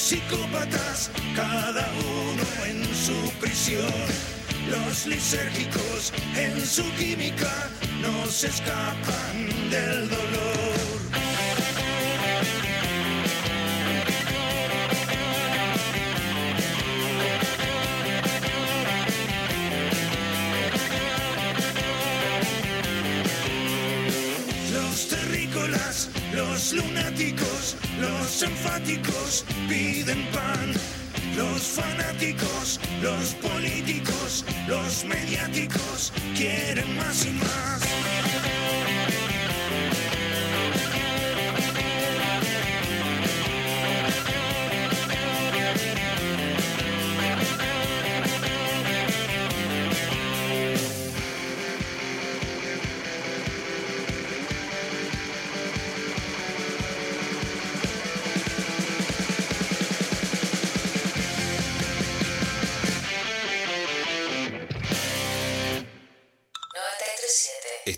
Psicópatas, cada uno en su prisión. Los lisérgicos en su química no se escapan del dolor. Los terrícolas, los lunáticos, los enfáticos piden pan. Los fanáticos, los políticos, los mediáticos quieren más y más.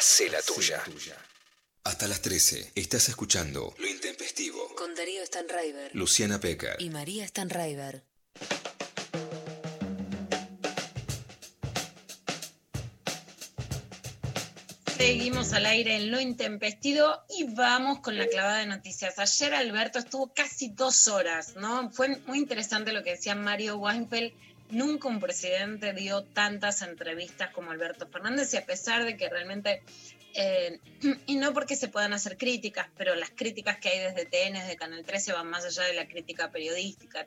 Hacé la tuya. Hasta las 13 estás escuchando Lo Intempestivo. Con Darío Stanraiver. Luciana Pecker. Y María Stanraiver. Seguimos al aire en lo intempestivo y vamos con la clavada de noticias. Ayer Alberto estuvo casi dos horas, ¿no? Fue muy interesante lo que decía Mario Weinfeld. Nunca un presidente dio tantas entrevistas como Alberto Fernández y a pesar de que realmente, eh, y no porque se puedan hacer críticas, pero las críticas que hay desde TN, desde Canal 13 van más allá de la crítica periodística.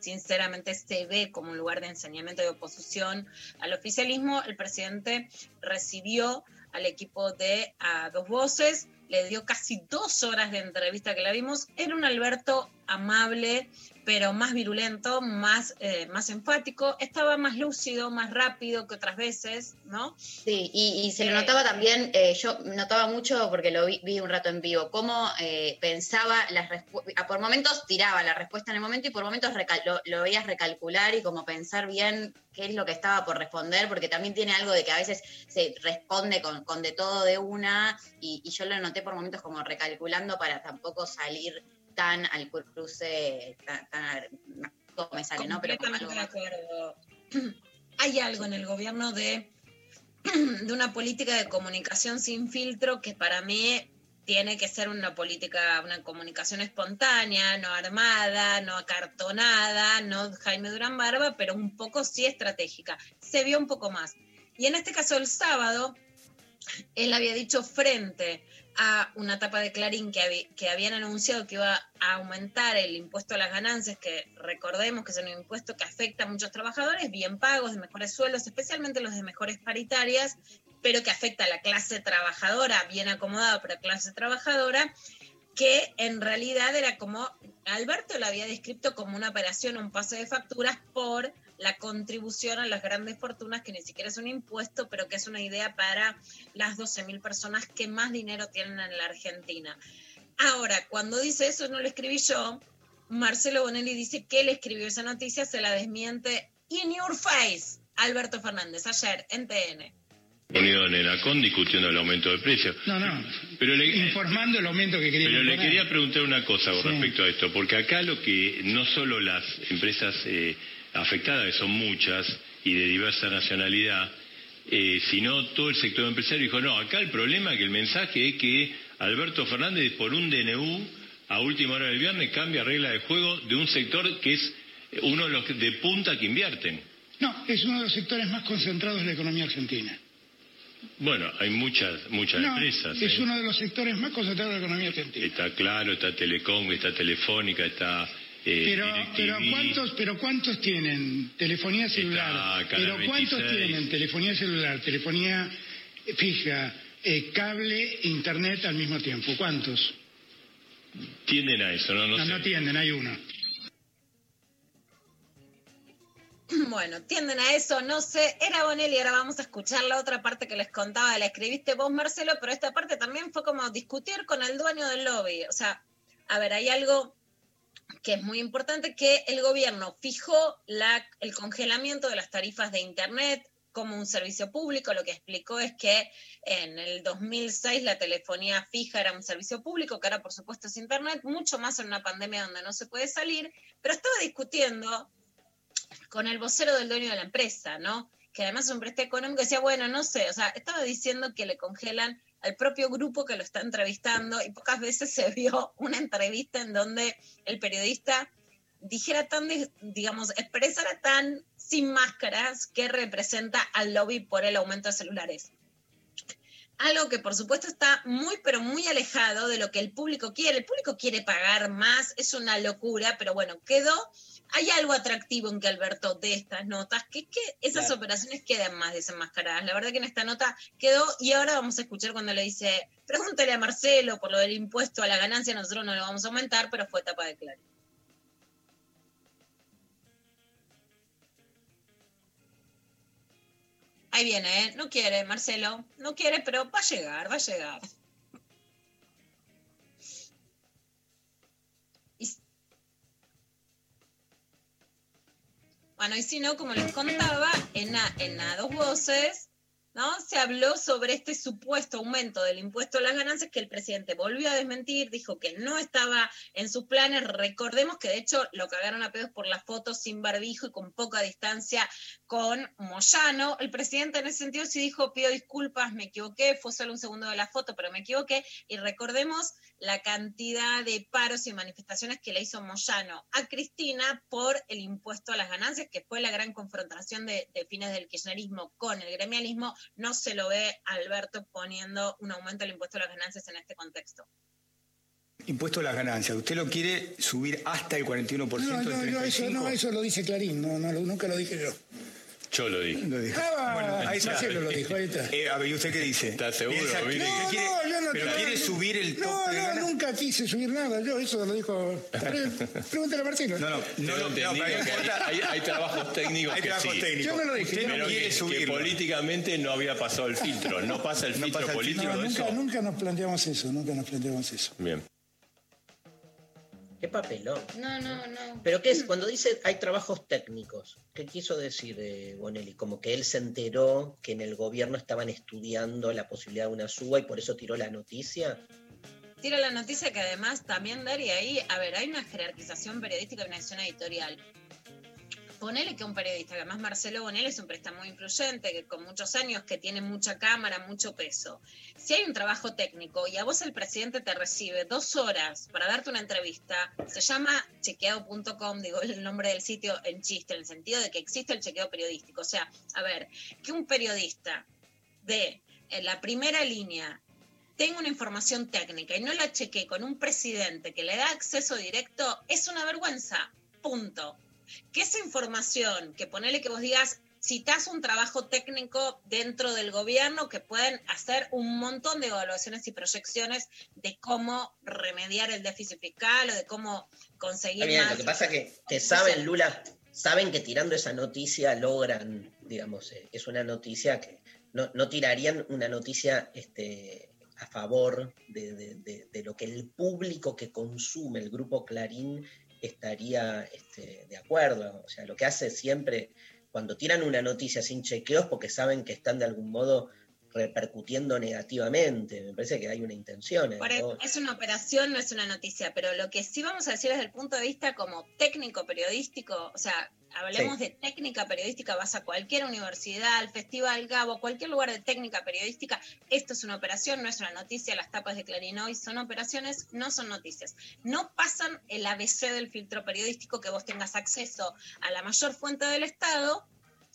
Sinceramente se ve como un lugar de enseñamiento y oposición al oficialismo. El presidente recibió al equipo de Dos Voces, le dio casi dos horas de entrevista que la vimos. Era un Alberto amable, pero más virulento, más, eh, más enfático, estaba más lúcido, más rápido que otras veces, ¿no? Sí, y, y se lo Eh, notaba también, eh, yo notaba mucho porque lo vi, vi un rato en vivo, cómo pensaba, las respu- a- por momentos tiraba la respuesta en el momento y por momentos lo, lo veías recalcular y como pensar bien qué es lo que estaba por responder, porque también tiene algo de que a veces se responde con, con de todo de una y, y yo lo noté por momentos como recalculando para tampoco salir tan al cruce, tan, tan- no me sale, ¿no? Pero algo de acuerdo. Hay algo en el gobierno de, de una política de comunicación sin filtro que para mí tiene que ser una política, una comunicación espontánea, no armada, no acartonada, no Jaime Durán Barba, pero un poco sí estratégica. Se vio un poco más. Y en este caso, el sábado, él había dicho frente a una tapa de Clarín que, habían anunciado que iba a aumentar el impuesto a las ganancias, que recordemos que es un impuesto que afecta a muchos trabajadores bien pagos, de mejores sueldos, especialmente los de mejores paritarias, pero que afecta a la clase trabajadora, bien acomodada, pero clase trabajadora, que en realidad era como, Alberto lo había descrito como una operación, un pase de facturas por la contribución a las grandes fortunas, que ni siquiera es un impuesto, pero que es una idea para las 12.000 personas que más dinero tienen en la Argentina. Ahora, cuando dice eso, no lo escribí yo, Marcelo Bonelli dice que él escribió esa noticia, se la desmiente in your face, Alberto Fernández, ayer en TN. Unido en el ACON discutiendo el aumento de precios. No, no. Pero le, Informando el aumento que quería Pero le quería preguntar una cosa con Sí. respecto a esto, porque acá lo que no solo las empresas eh, afectadas, que son muchas y de diversa nacionalidad, eh, sino todo el sector empresario dijo, no, acá el problema es que el mensaje es que Alberto Fernández por un DNU a última hora del viernes cambia regla de juego de un sector que es uno de los de punta que invierten. No, es uno de los sectores más concentrados de la economía argentina. Bueno, hay muchas muchas No, empresas. es ¿eh? uno de los sectores más concentrados de la economía argentina. Está Claro, está Telecom, está Telefónica, está Pero, pero DirecTV. ¿cuántos, pero ¿cuántos tienen telefonía celular? Pero ¿cuántos 26. tienen telefonía celular, telefonía fija, eh, cable, internet al mismo tiempo? ¿Cuántos? Tienden a eso, ¿no? No, No, sé. no tienden, hay uno. Bueno, tienden a eso, no sé, era Bonelli, ahora vamos a escuchar la otra parte que les contaba, la escribiste vos, Marcelo, pero esta parte también fue como discutir con el dueño del lobby. O sea, a ver, hay algo que es muy importante, que el gobierno fijó el congelamiento de las tarifas de Internet como un servicio público. Lo que explicó es que en el 2006 la telefonía fija era un servicio público, que ahora por supuesto es Internet, mucho más en una pandemia donde no se puede salir, pero estaba discutiendo con el vocero del dueño de la empresa, ¿no? Que además es un preste económico, decía, bueno, no sé, o sea, estaba diciendo que le congelan al propio grupo que lo está entrevistando y pocas veces se vio una entrevista en donde el periodista dijera tan, di- digamos, expresara tan sin máscaras que representa al lobby por el aumento de celulares. Algo que por supuesto está muy, pero muy alejado de lo que el público quiere. El público quiere pagar más, es una locura, pero bueno, quedó hay algo atractivo en que Alberto dé estas notas, que es que esas Claro. operaciones quedan más desenmascaradas. La verdad que en esta nota quedó, y ahora vamos a escuchar cuando le dice, pregúntale a Marcelo por lo del impuesto a la ganancia, nosotros no lo vamos a aumentar, pero fue tapa de Clarín. Ahí viene, ¿eh? No quiere, Marcelo. No quiere, pero va a llegar, va a llegar. Bueno, y si no, como les contaba, en a, en a dos voces, ¿no? Se habló sobre este supuesto aumento del impuesto a las ganancias que el presidente volvió a desmentir, dijo que no estaba en sus planes. Recordemos que de hecho lo cagaron a pedos por las fotos sin barbijo y con poca distancia con Moyano. El presidente en ese sentido sí dijo, pido disculpas, me equivoqué, fue solo un segundo de la foto, pero me equivoqué. Y recordemos la cantidad de paros y manifestaciones que le hizo Moyano a Cristina por el impuesto a las ganancias, que fue la gran confrontación de, de fines del kirchnerismo con el gremialismo. No se lo ve Alberto poniendo un aumento del impuesto a las ganancias en este contexto. Impuesto a las ganancias. ¿Usted lo quiere subir hasta el 41%? No, del no, no, eso, 35%? no, eso lo dice Clarín, no, no, nunca lo dije yo. Yo lo dije. Lo dijo. Ah, ahí está. Marcelo lo dijo, ahí está. Eh, a ver, ¿y usted qué dice? ¿Estás seguro? Piensa No, quiere- no, no pero no, quiere no, subir el No, tope no, nunca quise subir nada, yo eso lo dijo. Pre- Pregúntale a Marcelo. No, no, no, no, no, que hay, importa. hay- hay trabajos técnicos Hay que trabajos sí. técnicos. Yo no lo dije, Usted no Pero quiere que, que subirlo. políticamente no había pasado el filtro. ¿No pasa el No filtro pasa el político nunca, eso? nunca nos planteamos eso, nunca nos planteamos eso. Bien. Qué papelón. No, no, no. Pero qué es, cuando dice hay trabajos técnicos, ¿qué quiso decir eh, Bonelli? Como que él se enteró que en el gobierno estaban estudiando la posibilidad de una suba y por eso tiró la noticia. Tiro la noticia que además también daría ahí, a ver, hay una jerarquización periodística y una edición editorial. Ponele que un periodista, además Marcelo Bonelli es un periodista muy influyente, que con muchos años, que tiene mucha cámara, mucho peso. Si hay un trabajo técnico y a vos el presidente te recibe dos horas para darte una entrevista, se llama chequeado.com, digo el nombre del sitio en chiste, en el sentido de que existe el chequeo periodístico. O sea, a ver, que un periodista de la primera línea tengo una información técnica y no la chequé con un presidente que le da acceso directo, es una vergüenza. Punto. Que esa información, que ponele que vos digas, citas un trabajo técnico dentro del gobierno que pueden hacer un montón de evaluaciones y proyecciones de cómo remediar el déficit fiscal o de cómo conseguir bien, más. lo que pasa que, que saben, Lula, saben que tirando esa noticia logran, digamos, eh, es una noticia que no, no tirarían una noticia este, a favor de, de- de- de lo que el público que consume el grupo Clarín estaría este, de acuerdo. O sea, lo que hace siempre cuando tiran una noticia sin chequeos porque saben que están de algún modo repercutiendo negativamente. Me parece que hay una intención. e- ¿no? Es una operación, no es una noticia, pero lo que sí vamos a decir desde el punto de vista como técnico periodístico, o sea, hablemos Sí. de técnica periodística, vas a cualquier universidad, al Festival Gabo, cualquier lugar de técnica periodística, esto es una operación, no es una noticia, las tapas de Clarín hoy son operaciones, no son noticias. No pasan el ABC del filtro periodístico que vos tengas acceso a la mayor fuente del Estado,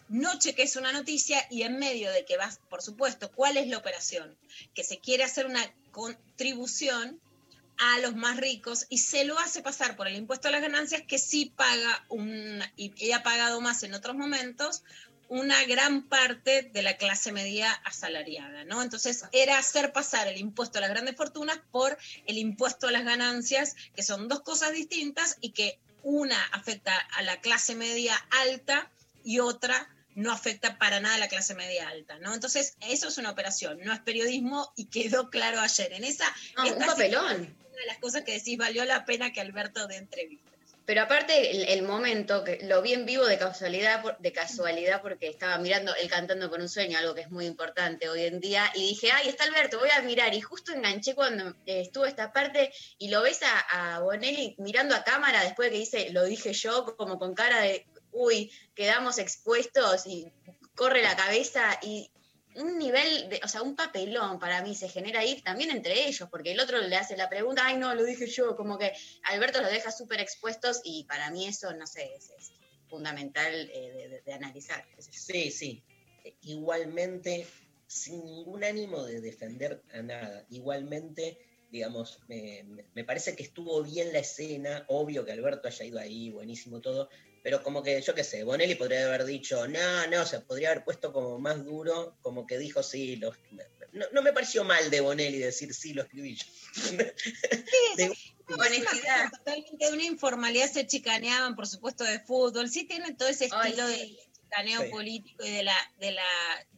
no cheques una noticia y en medio de que vas, por supuesto, ¿cuál es la operación? Que se quiere hacer una contribución a los más ricos y se lo hace pasar por el impuesto a las ganancias que sí paga un, y, y ha pagado más en otros momentos, una gran parte de la clase media asalariada, ¿no? Entonces era hacer pasar el impuesto a las grandes fortunas por el impuesto a las ganancias, que son dos cosas distintas y que una afecta a la clase media alta y otra no afecta para nada a la clase media alta, ¿no? Entonces, eso es una operación, no es periodismo y quedó claro ayer. En esa, No, un papelón. es una de las cosas que decís, valió la pena que Alberto de entrevista. Pero aparte el, el momento, que lo vi en vivo de casualidad, de casualidad porque estaba mirando él cantando por un sueño, algo que es muy importante hoy en día, y dije, ay, está Alberto, voy a mirar. Y justo enganché cuando eh, estuvo esta parte y lo ves a, a Bonelli mirando a cámara después de que dice, lo dije yo, como con cara de, uy, quedamos expuestos y corre la cabeza y un nivel, de, o sea, un papelón para mí se genera ahí también entre ellos, porque el otro le hace la pregunta, ay, no, lo dije yo, como que Alberto los deja súper expuestos y para mí eso, no sé, es, es fundamental eh, de, de- de analizar. Sí, sí. Igualmente, sin ningún ánimo de defender a nada, igualmente digamos, me, me- me parece que estuvo bien la escena, obvio que Alberto haya ido ahí, buenísimo todo, pero como que, yo qué sé, Bonelli podría haber dicho, no, no, se podría haber puesto como más duro, como que dijo, sí, lo- no, no me pareció mal de Bonelli decir, sí, lo escribí yo. De- Honestidad. Totalmente de una informalidad se chicaneaban, por supuesto, de fútbol. Sí tiene todo ese Ay, estilo sí. de chicaneo Sí. político y de la, de la,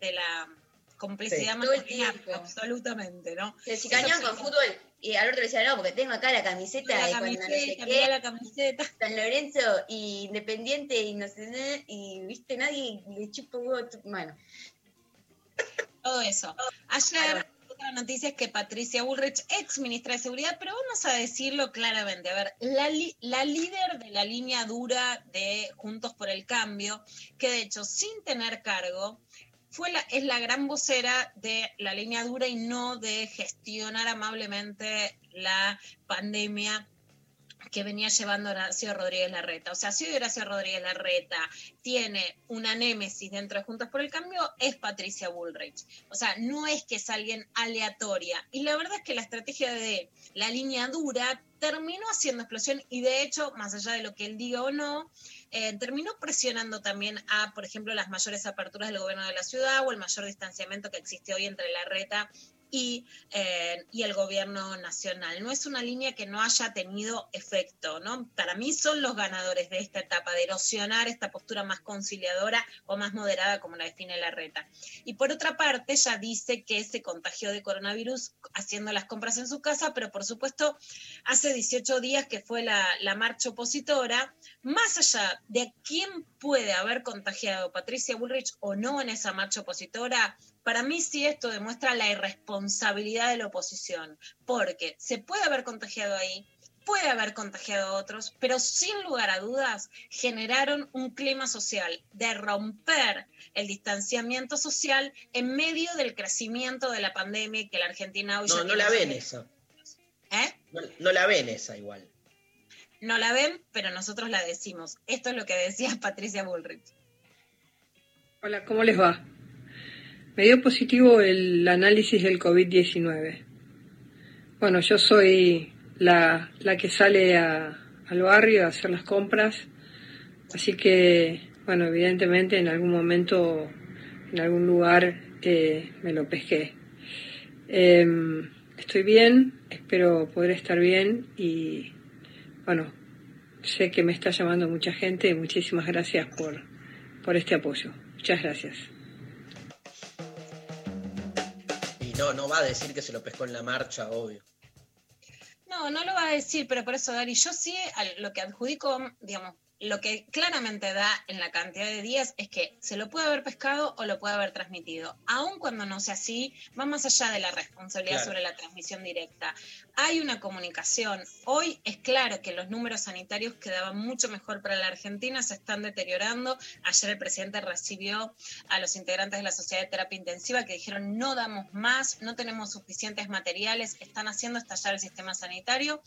de la complicidad el masculina, tiempo. absolutamente, ¿no? Se chicaneaban con fútbol y Alberto le decía, no, porque tengo acá la camiseta La de cuando no sé camiseta, qué, la camiseta. San Lorenzo y Independiente y no sé y viste, nadie le chupa un huevo. tu- Bueno, Todo eso. Ayer, otra noticia es que Patricia Bullrich, ex ministra de Seguridad, pero vamos a decirlo claramente. A ver, la, li- la líder de la línea dura de Juntos por el Cambio, que de hecho, sin tener cargo, fue la, es la gran vocera de la línea dura y no de gestionar amablemente la pandemia que venía llevando Horacio Rodríguez Larreta. O sea, si hoy Horacio Rodríguez Larreta tiene una némesis dentro de Juntos por el Cambio, es Patricia Bullrich. O sea, no es que es alguien aleatoria. Y la verdad es que la estrategia de la línea dura terminó haciendo explosión y de hecho, más allá de lo que él diga o no, eh, terminó presionando también a, por ejemplo, las mayores aperturas del gobierno de la ciudad o el mayor distanciamiento que existe hoy entre Larreta y, eh, y el gobierno nacional. No es una línea que no haya tenido efecto, ¿no? Para mí son los ganadores de esta etapa, de erosionar esta postura más conciliadora o más moderada, como la define la reta. Y por otra parte, ella dice que se contagió de coronavirus haciendo las compras en su casa, pero por supuesto, hace 18 días que fue la, la marcha opositora, más allá de quién puede haber contagiado Patricia Bullrich o no en esa marcha opositora, para mí sí esto demuestra la irresponsabilidad de la oposición, porque se puede haber contagiado ahí, puede haber contagiado a otros, pero sin lugar a dudas generaron un clima social de romper el distanciamiento social en medio del crecimiento de la pandemia y que la Argentina hoy ya No, no la ven esa. ¿Eh? No, no la ven esa igual. No la ven, pero nosotros la decimos. Esto es lo que decía Patricia Bullrich. Hola, ¿cómo les va? Me dio positivo el análisis del COVID-19. Bueno, yo soy la, la que sale al barrio a hacer las compras, así que, bueno, evidentemente en algún momento, en algún lugar, eh, me lo pesqué. Em, estoy bien, espero poder estar bien y, bueno, sé que me está llamando mucha gente muchísimas gracias por, por este apoyo. Muchas gracias. No, no va a decir que se lo pescó en la marcha, obvio. No, no lo va a decir, pero por eso, Dari, yo sí lo que adjudico, digamos, lo que claramente da en la cantidad de días es que se lo puede haber pescado o lo puede haber transmitido. Aun cuando no sea así, va más allá de la responsabilidad Claro. sobre la transmisión directa. Hay una comunicación. Hoy es claro que los números sanitarios quedaban mucho mejor para la Argentina, se están deteriorando. Ayer el presidente recibió a los integrantes de la Sociedad de Terapia Intensiva que dijeron no damos más, no tenemos suficientes materiales, están haciendo estallar el sistema sanitario.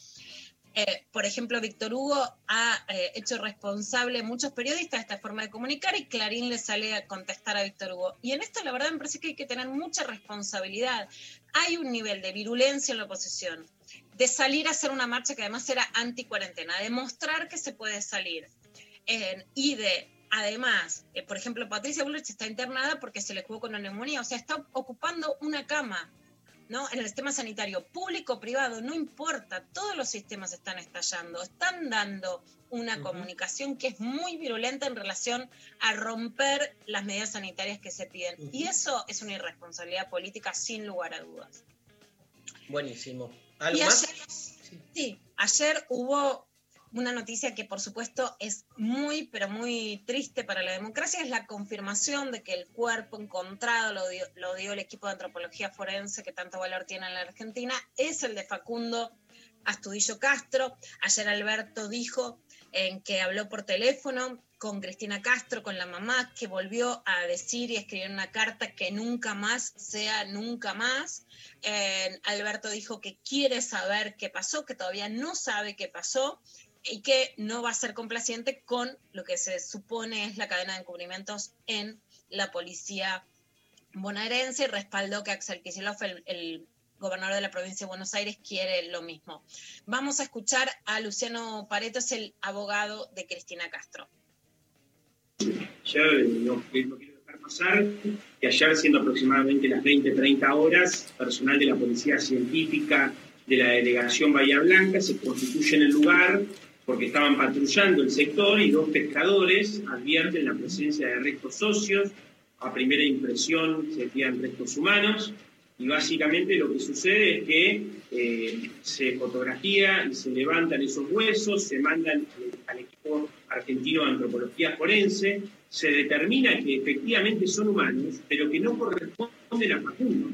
Eh, por ejemplo, Víctor Hugo ha eh, hecho responsable a muchos periodistas de esta forma de comunicar y Clarín le sale a contestar a Víctor Hugo. Y en esto la verdad me parece que hay que tener mucha responsabilidad. Hay un nivel de virulencia en la oposición, de salir a hacer una marcha que además era anti-cuarentena, de mostrar que se puede salir eh, y de Además, eh, por ejemplo, Patricia Bullrich está internada porque se le jugó con una neumonía, o sea, está ocupando una cama. ¿No? En el sistema sanitario público, privado, no importa, todos los sistemas están estallando, están dando una comunicación que es muy virulenta en relación a romper las medidas sanitarias que se piden. Y eso es una irresponsabilidad política sin lugar a dudas. Buenísimo. ¿Algo Y más? ayer, sí, ayer hubo una noticia que por supuesto es muy, pero muy triste para la democracia, es la confirmación de que el cuerpo encontrado, lo dio, lo dio el equipo de antropología forense que tanto valor tiene en la Argentina, es el de Facundo Astudillo Castro. Ayer Alberto dijo en que habló por teléfono con Cristina Castro, con la mamá, que volvió a decir y escribir una carta que nunca más sea nunca más. Eh, Alberto dijo que quiere saber qué pasó, que todavía no sabe qué pasó y que no va a ser complaciente con lo que se supone es la cadena de encubrimientos en la policía bonaerense y respaldó que Axel Kicillof, el, gobernador de la provincia de Buenos Aires, quiere lo mismo. Vamos a escuchar a Luciano Pareto, es el abogado de Cristina Castro. Ayer no, no quiero dejar pasar que ayer, siendo aproximadamente las 20, 30 horas, personal de la Policía Científica de la Delegación Bahía Blanca se constituye en el lugar porque estaban patrullando el sector y dos pescadores advierten la presencia de restos socios. A primera impresión se fían restos humanos y básicamente lo que sucede es que eh, se fotografía y se levantan esos huesos, se mandan al equipo argentino de antropología forense, se determina que efectivamente son humanos, pero que no corresponden a Facundo.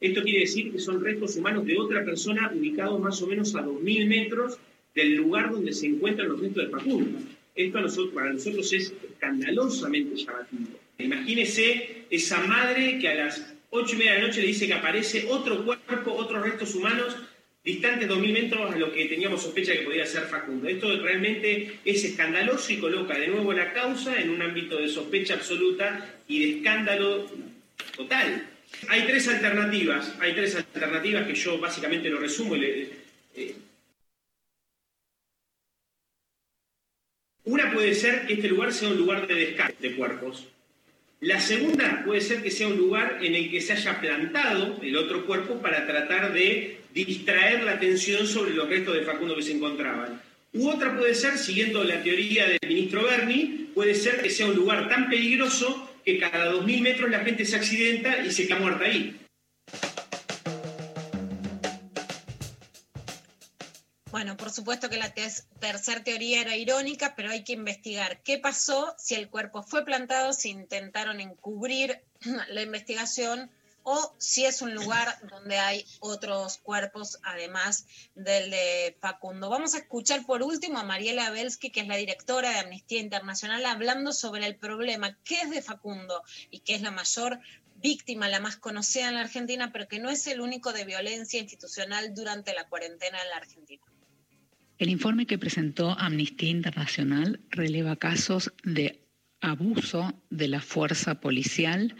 Esto quiere decir que son restos humanos de otra persona ubicados más o menos a 2.000 metros del lugar donde se encuentran los restos de Facundo. Esto para nosotros es escandalosamente llamativo. Imagínese esa madre que a las ocho y media de la noche le dice que aparece otro cuerpo, otros restos humanos distantes 2.000 metros a lo que teníamos sospecha que podía ser Facundo. Esto realmente es escandaloso y coloca de nuevo la causa en un ámbito de sospecha absoluta y de escándalo total. Hay tres alternativas, hay tres alternativas que yo básicamente lo resumo. Eh, una puede ser que este lugar sea un lugar de descarte de cuerpos. La segunda puede ser que sea un lugar en el que se haya plantado el otro cuerpo para tratar de distraer la atención sobre los restos de Facundo que se encontraban. U otra puede ser, siguiendo la teoría del ministro Berni, puede ser que sea un lugar tan peligroso que cada 2.000 metros la gente se accidenta y se queda muerta ahí. Bueno, por supuesto que la tercera teoría era irónica, pero hay que investigar qué pasó, si el cuerpo fue plantado, si intentaron encubrir la investigación o si es un lugar donde hay otros cuerpos además del de Facundo. Vamos a escuchar por último a Mariela Belsky, que es la directora de Amnistía Internacional, hablando sobre el problema, qué es de Facundo y que es la mayor víctima, la más conocida en la Argentina, pero que no es el único de violencia institucional durante la cuarentena en la Argentina. El informe que presentó Amnistía Internacional releva casos de abuso de la fuerza policial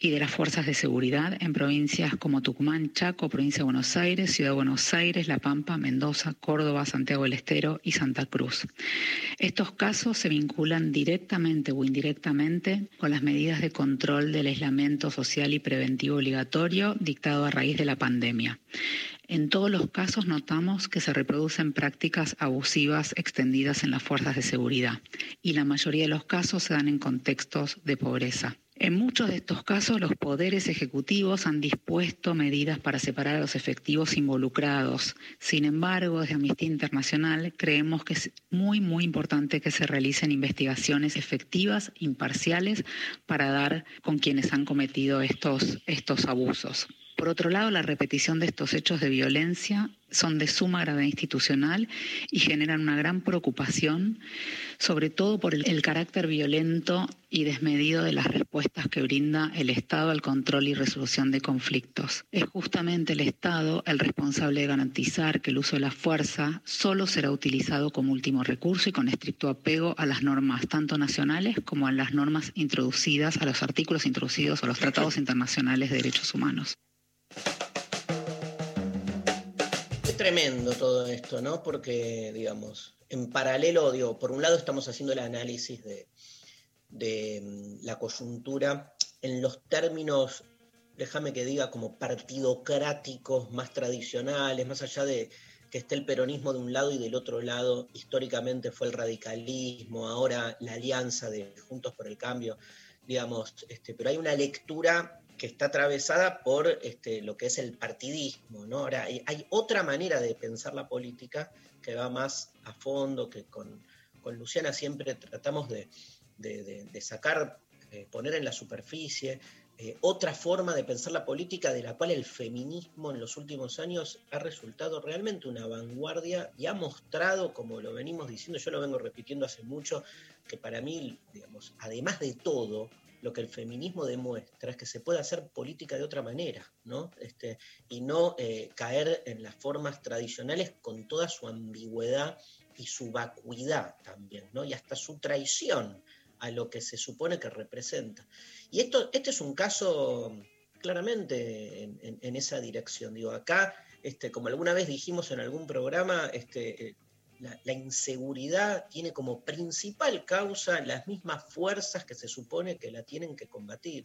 y de las fuerzas de seguridad en provincias como Tucumán, Chaco, provincia de Buenos Aires, Ciudad de Buenos Aires, La Pampa, Mendoza, Córdoba, Santiago del Estero y Santa Cruz. Estos casos se vinculan directamente o indirectamente con las medidas de control del aislamiento social y preventivo obligatorio dictado a raíz de la pandemia. En todos los casos notamos que se reproducen prácticas abusivas extendidas en las fuerzas de seguridad y la mayoría de los casos se dan en contextos de pobreza. En muchos de estos casos, los poderes ejecutivos han dispuesto medidas para separar a los efectivos involucrados. Sin embargo, desde Amnistía Internacional creemos que es muy, muy importante que se realicen investigaciones efectivas, imparciales, para dar con quienes han cometido estos, estos abusos. Por otro lado, la repetición de estos hechos de violencia son de suma gravedad institucional y generan una gran preocupación, sobre todo por el, carácter violento y desmedido de las respuestas que brinda el Estado al control y resolución de conflictos. Es justamente el Estado el responsable de garantizar que el uso de la fuerza solo será utilizado como último recurso y con estricto apego a las normas tanto nacionales como a las normas introducidas, a los artículos introducidos a los tratados internacionales de derechos humanos. Es tremendo todo esto, ¿no? Porque, digamos, en paralelo, digo, por un lado estamos haciendo el análisis de, de mm, la coyuntura en los términos, déjame que diga, como partidocráticos más tradicionales, más allá de que esté el peronismo de un lado y del otro lado, históricamente fue el radicalismo, ahora la alianza de Juntos por el Cambio, digamos, este, pero hay una lectura que está atravesada por este, lo que es el partidismo. ¿no? Ahora, hay, otra manera de pensar la política que va más a fondo, que con, con Luciana siempre tratamos de, de sacar, eh, poner en la superficie, eh, otra forma de pensar la política de la cual el feminismo en los últimos años ha resultado realmente una vanguardia y ha mostrado, como lo venimos diciendo, yo lo vengo repitiendo hace mucho, que para mí, digamos, además de todo, lo que el feminismo demuestra es que se puede hacer política de otra manera, ¿no? Este, y no eh, caer en las formas tradicionales con toda su ambigüedad y su vacuidad también, ¿no? Y hasta su traición a lo que se supone que representa. Y esto, este es un caso claramente en, en- esa dirección. Digo, acá, este, como alguna vez dijimos en algún programa, este, eh, la, la inseguridad tiene como principal causa las mismas fuerzas que se supone que la tienen que combatir.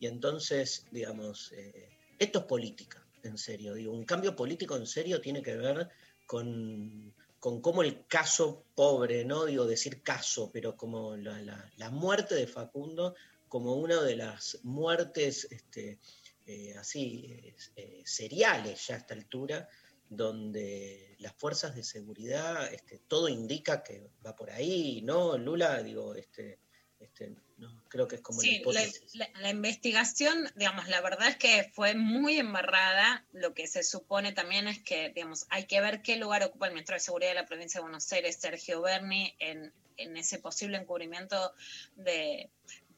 Y entonces, digamos, eh, esto es política, en serio. Digo, un cambio político en serio tiene que ver con, con cómo el caso pobre, no digo decir caso, pero como la, la- la muerte de Facundo como una de las muertes este, eh, así eh, seriales ya a esta altura, donde las fuerzas de seguridad, este, todo indica que va por ahí, ¿no? Lula, digo, este, este, no, creo que es como Sí, la- la investigación, digamos, la verdad es que fue muy embarrada. Lo que se supone también es que, digamos, hay que ver qué lugar ocupa el ministro de Seguridad de la provincia de Buenos Aires, Sergio Berni, en, en ese posible encubrimiento de,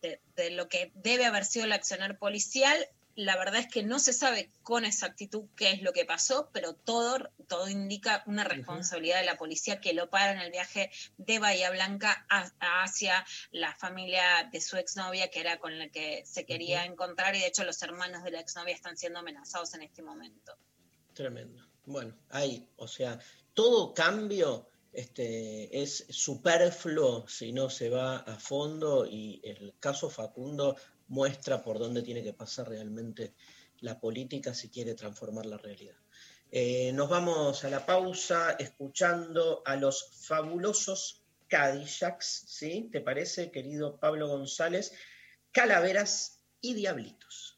de- de lo que debe haber sido el accionar policial. La verdad es que no se sabe con exactitud qué es lo que pasó, pero todo, todo indica una responsabilidad de la policía que lo para en el viaje de Bahía Blanca a- hacia la familia de su exnovia, que era con la que se quería encontrar, y de hecho los hermanos de la exnovia están siendo amenazados en este momento. Tremendo. Bueno, hay, o sea, todo cambio este, es superfluo si no se va a fondo y el caso Facundo muestra por dónde tiene que pasar realmente la política si quiere transformar la realidad. Eh, nos vamos a la pausa escuchando a los fabulosos Cadillacs, ¿sí? ¿Te parece, querido Pablo González? Calaveras y Diablitos.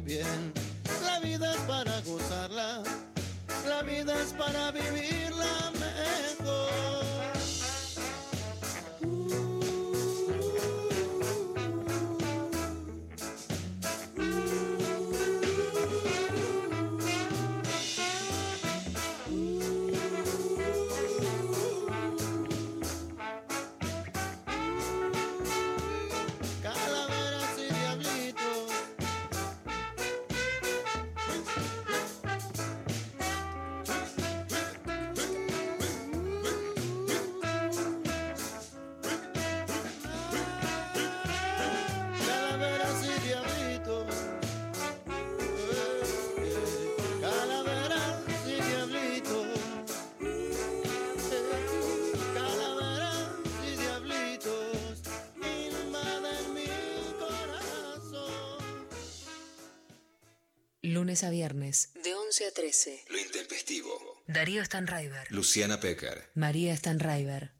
Bien. La vida es para Lunes a viernes, de 11 a 13. Lo intempestivo. Darío Stanraiver, Luciana Pecker. María Stanraiver.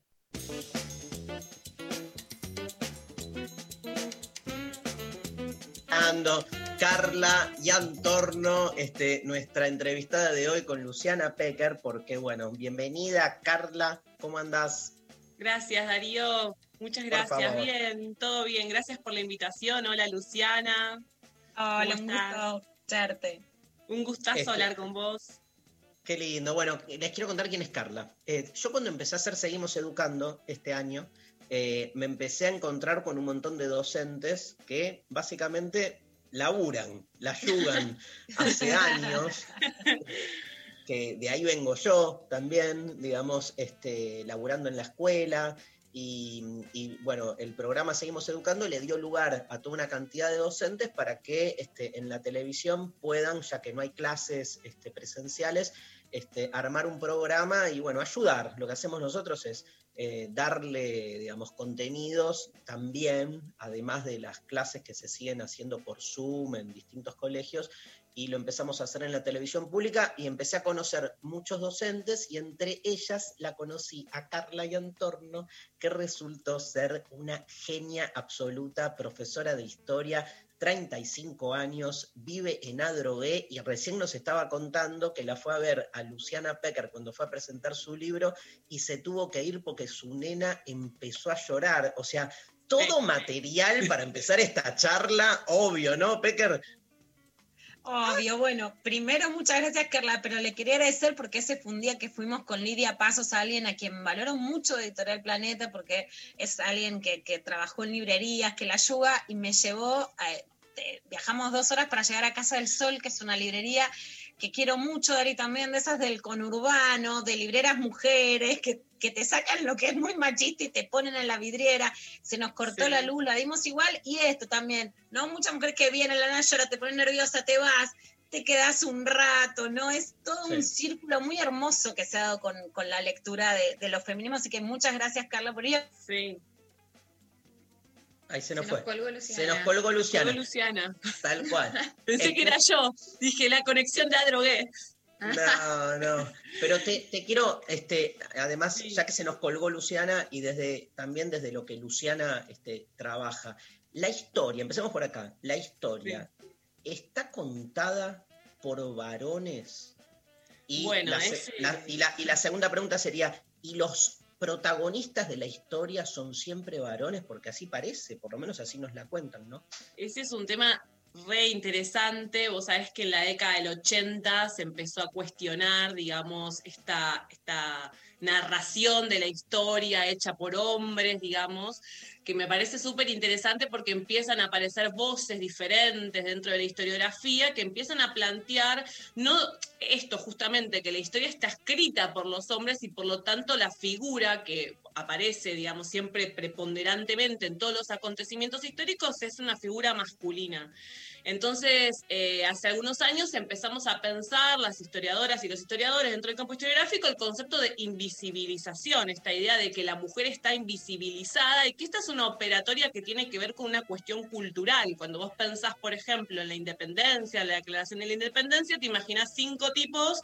Ando, Carla y Antorno, este, nuestra entrevistada de hoy con Luciana Pecker, porque bueno, bienvenida Carla, ¿cómo andás? Gracias, Darío. Muchas gracias. Bien, todo bien. Gracias por la invitación. Hola, Luciana. Hola, ¿Cómo un estás? gusto escucharte. Un gustazo Este- hablar con vos. Qué lindo. Bueno, les quiero contar quién es Carla. Eh, yo cuando empecé a hacer Seguimos Educando este año, eh, me empecé a encontrar con un montón de docentes que básicamente laburan, la ayudan hace años. que de ahí vengo yo también, digamos, este, laburando en la escuela. Y, bueno, el programa Seguimos Educando le dio lugar a toda una cantidad de docentes para que este, en la televisión puedan, ya que no hay clases este, presenciales, este, armar un programa y bueno, ayudar. Lo que hacemos nosotros es eh, darle, digamos, contenidos también, además de las clases que se siguen haciendo por Zoom en distintos colegios, y lo empezamos a hacer en la televisión pública y empecé a conocer muchos docentes y entre ellas la conocí a Carla Yantorno, que resultó ser una genia absoluta, profesora de historia, 35 años, vive en Adrogué y recién nos estaba contando que la fue a ver a Luciana Pecker cuando fue a presentar su libro y se tuvo que ir porque su nena empezó a llorar. O sea, todo material para empezar esta charla, obvio, ¿no, Pecker? Obvio, bueno, primero muchas gracias Carla, pero le quería agradecer porque ese fue un día que fuimos con Lidia Pasos, alguien a quien valoro mucho de Editorial Planeta, porque es alguien que, que trabajó en librerías, que la ayuda y me llevó, a- eh, viajamos dos horas para llegar a Casa del Sol, que es una librería que quiero mucho, Dari, también de esas del conurbano, de libreras mujeres, que, que te sacan lo que es muy machista y te ponen en la vidriera. Se nos cortó Sí. la luz, la dimos igual. Y esto también, ¿no? Muchas mujeres que vienen a la ahora te pones nerviosa, te vas, te quedas un rato, ¿no? Es todo un círculo muy hermoso que se ha dado con, con la lectura de, de los feminismos. Así que muchas gracias, Carla, por ello. Sí. Ahí se nos Se fue. nos colgó Luciana. Se nos colgó Luciana. Colgó Luciana. Tal cual. Pensé que era yo. Dije, la conexión de Adrogué. No, no. Pero te, te quiero, este, además, ya que se nos colgó Luciana y desde también desde lo que Luciana este, trabaja, la historia, empecemos por acá, la historia, ¿está contada por varones? Y, Bueno, la, se- ese- la- y, la, y la segunda pregunta sería, ¿y los protagonistas de la historia son siempre varones? Porque así parece, por lo menos así nos la cuentan, ¿no? Ese es un tema re interesante. Vos sabés que en la década del 80 se empezó a cuestionar, digamos, esta, esta narración de la historia hecha por hombres, digamos, que me parece súper interesante porque empiezan a aparecer voces diferentes dentro de la historiografía que empiezan a plantear no esto justamente, que la historia está escrita por los hombres y por lo tanto la figura que aparece, digamos, siempre preponderantemente en todos los acontecimientos históricos es una figura masculina. Entonces, eh, hace algunos años empezamos a pensar, las historiadoras y los historiadores dentro del campo historiográfico, el concepto de invisibilización, esta idea de que la mujer está invisibilizada y que esta es una operatoria que tiene que ver con una cuestión cultural. Cuando vos pensás, por ejemplo, en la independencia, la declaración de la independencia, te imaginás cinco tipos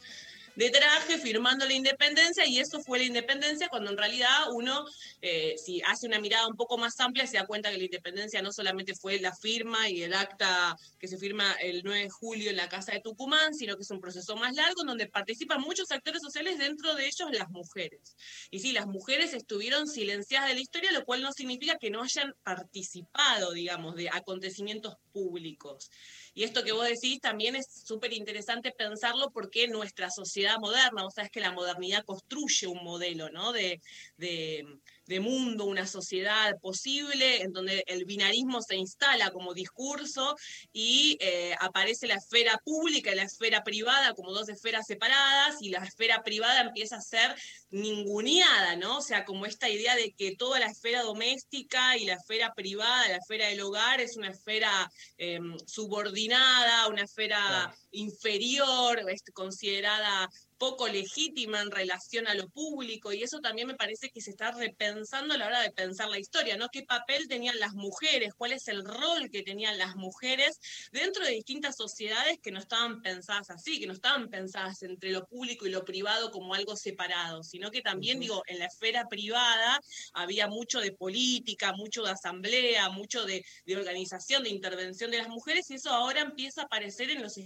de traje firmando la independencia y eso fue la independencia cuando en realidad uno, eh, si hace una mirada un poco más amplia, se da cuenta que la independencia no solamente fue la firma y el acta que se firma el 9 de julio en la Casa de Tucumán, sino que es un proceso más largo en donde participan muchos actores sociales, dentro de ellos las mujeres. Y sí, las mujeres estuvieron silenciadas de la historia, lo cual no significa que no hayan participado, digamos, de acontecimientos públicos. Y esto que vos decís también es súper interesante pensarlo porque nuestra sociedad moderna, vos sabés que la modernidad construye un modelo, ¿no? De, de, de mundo, una sociedad posible en donde el binarismo se instala como discurso y eh, aparece la esfera pública y la esfera privada como dos esferas separadas y la esfera privada empieza a ser ninguneada, ¿no? O sea, como esta idea de que toda la esfera doméstica y la esfera privada, la esfera del hogar es una esfera eh, subordinada, una esfera inferior, es considerada poco legítima en relación a lo público y eso también me parece que se está repensando a la hora de pensar la historia, ¿no? ¿Qué papel tenían las mujeres? ¿Cuál es el rol que tenían las mujeres dentro de distintas sociedades que no estaban pensadas así, que no estaban pensadas entre lo público y lo privado como algo separado, sino que también, digo, en la esfera privada había mucho de política, mucho de asamblea, mucho de, de organización, de intervención de las mujeres y eso ahora empieza a aparecer en los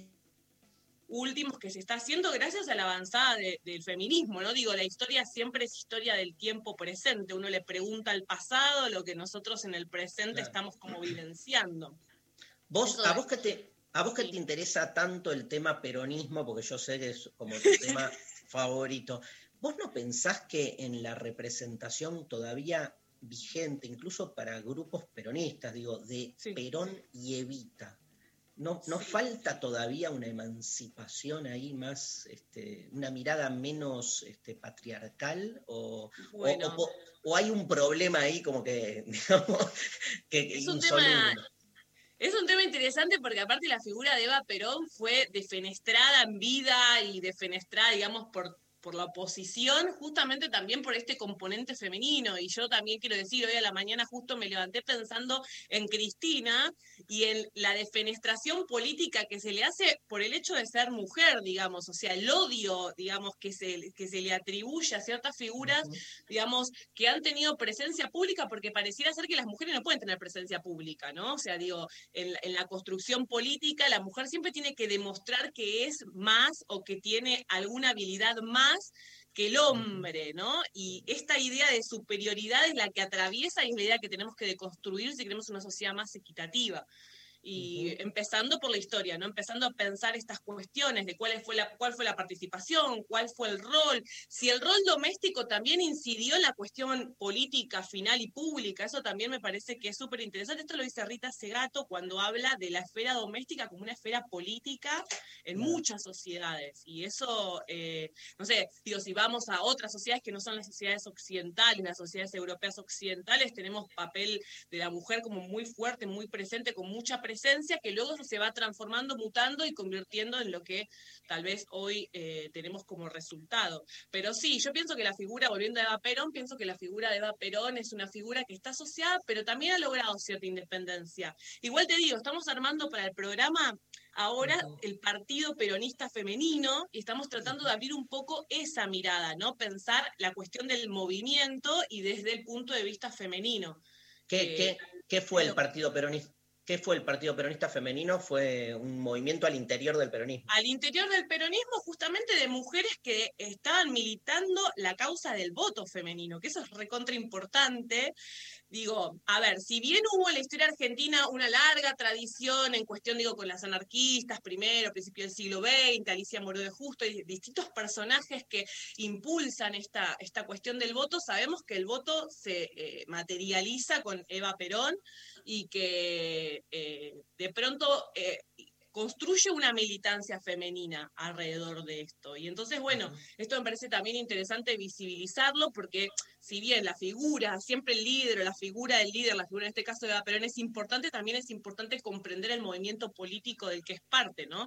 últimos que se está haciendo gracias a la avanzada de- del feminismo, ¿no? Digo, la historia siempre es historia del tiempo presente. Uno le pregunta al pasado lo que nosotros en el presente Claro. estamos como vivenciando. Vos, Eso a vos que te, a vos que te interesa tanto el tema peronismo, porque yo sé que es como tu tema favorito, ¿vos no pensás que en la representación todavía vigente, incluso para grupos peronistas, digo, de Perón y Evita, ¿no, no falta todavía una emancipación ahí más, este, una mirada menos este, patriarcal? O, o- Bueno. o- o hay un problema ahí como que, digamos, que Es un insoluble? tema Es un tema interesante porque aparte la figura de Eva Perón fue defenestrada en vida y defenestrada, digamos, por, por la oposición, justamente también por este componente femenino. Y yo también quiero decir, hoy a la mañana justo me levanté pensando en Cristina y en la defenestración política que se le hace por el hecho de ser mujer, digamos, o sea, el odio, digamos, que se, que se le atribuye a ciertas figuras, digamos, que han tenido presencia pública, porque pareciera ser que las mujeres no pueden tener presencia pública, ¿no? O sea, digo, en, la- en la construcción política, la mujer siempre tiene que demostrar que es más o que tiene alguna habilidad más que el hombre, ¿no? Y esta idea de superioridad es la que atraviesa y es la idea que tenemos que deconstruir si queremos una sociedad más equitativa. Y empezando por la historia, ¿no? Empezando a pensar estas cuestiones de cuál fue, la, cuál fue la participación, cuál fue el rol, si el rol doméstico también incidió en la cuestión política final y pública, eso también me parece que es súper interesante. Esto lo dice Rita Segato cuando habla de la esfera doméstica como una esfera política en muchas sociedades. Y eso, eh, no sé, digo, si vamos a otras sociedades que no son las sociedades occidentales, las sociedades europeas occidentales, tenemos papel de la mujer como muy fuerte, muy presente, con mucha presencia, que luego se va transformando, mutando y convirtiendo en lo que tal vez hoy eh, tenemos como resultado. Pero sí, yo pienso que la figura, volviendo a Eva Perón, pienso que la figura de Eva Perón es una figura que está asociada, pero también ha logrado cierta independencia. Igual te digo, estamos armando para el programa ahora el Partido Peronista Femenino y estamos tratando de abrir un poco esa mirada, ¿no? Pensar la cuestión del movimiento y desde el punto de vista femenino. ¿Qué, Eh, qué- qué fue el Partido Peronista? ¿Qué fue el Partido Peronista Femenino? Fue un movimiento al interior del peronismo. al interior del peronismo justamente de mujeres que estaban militando la causa del voto femenino, que eso es recontra importante. Digo, a ver, si bien hubo en la historia argentina una larga tradición en cuestión, digo, con las anarquistas primero, a principios del siglo XX, Alicia Moró de Justo y distintos personajes que impulsan esta, esta cuestión del voto, sabemos que el voto se eh, materializa con Eva Perón y que eh, de pronto eh, construye una militancia femenina alrededor de esto. Y entonces, bueno, esto me parece también interesante visibilizarlo porque si bien la figura, siempre el líder o la figura del líder, la figura en este caso de Eva Perón es importante, también es importante comprender el movimiento político del que es parte, ¿no?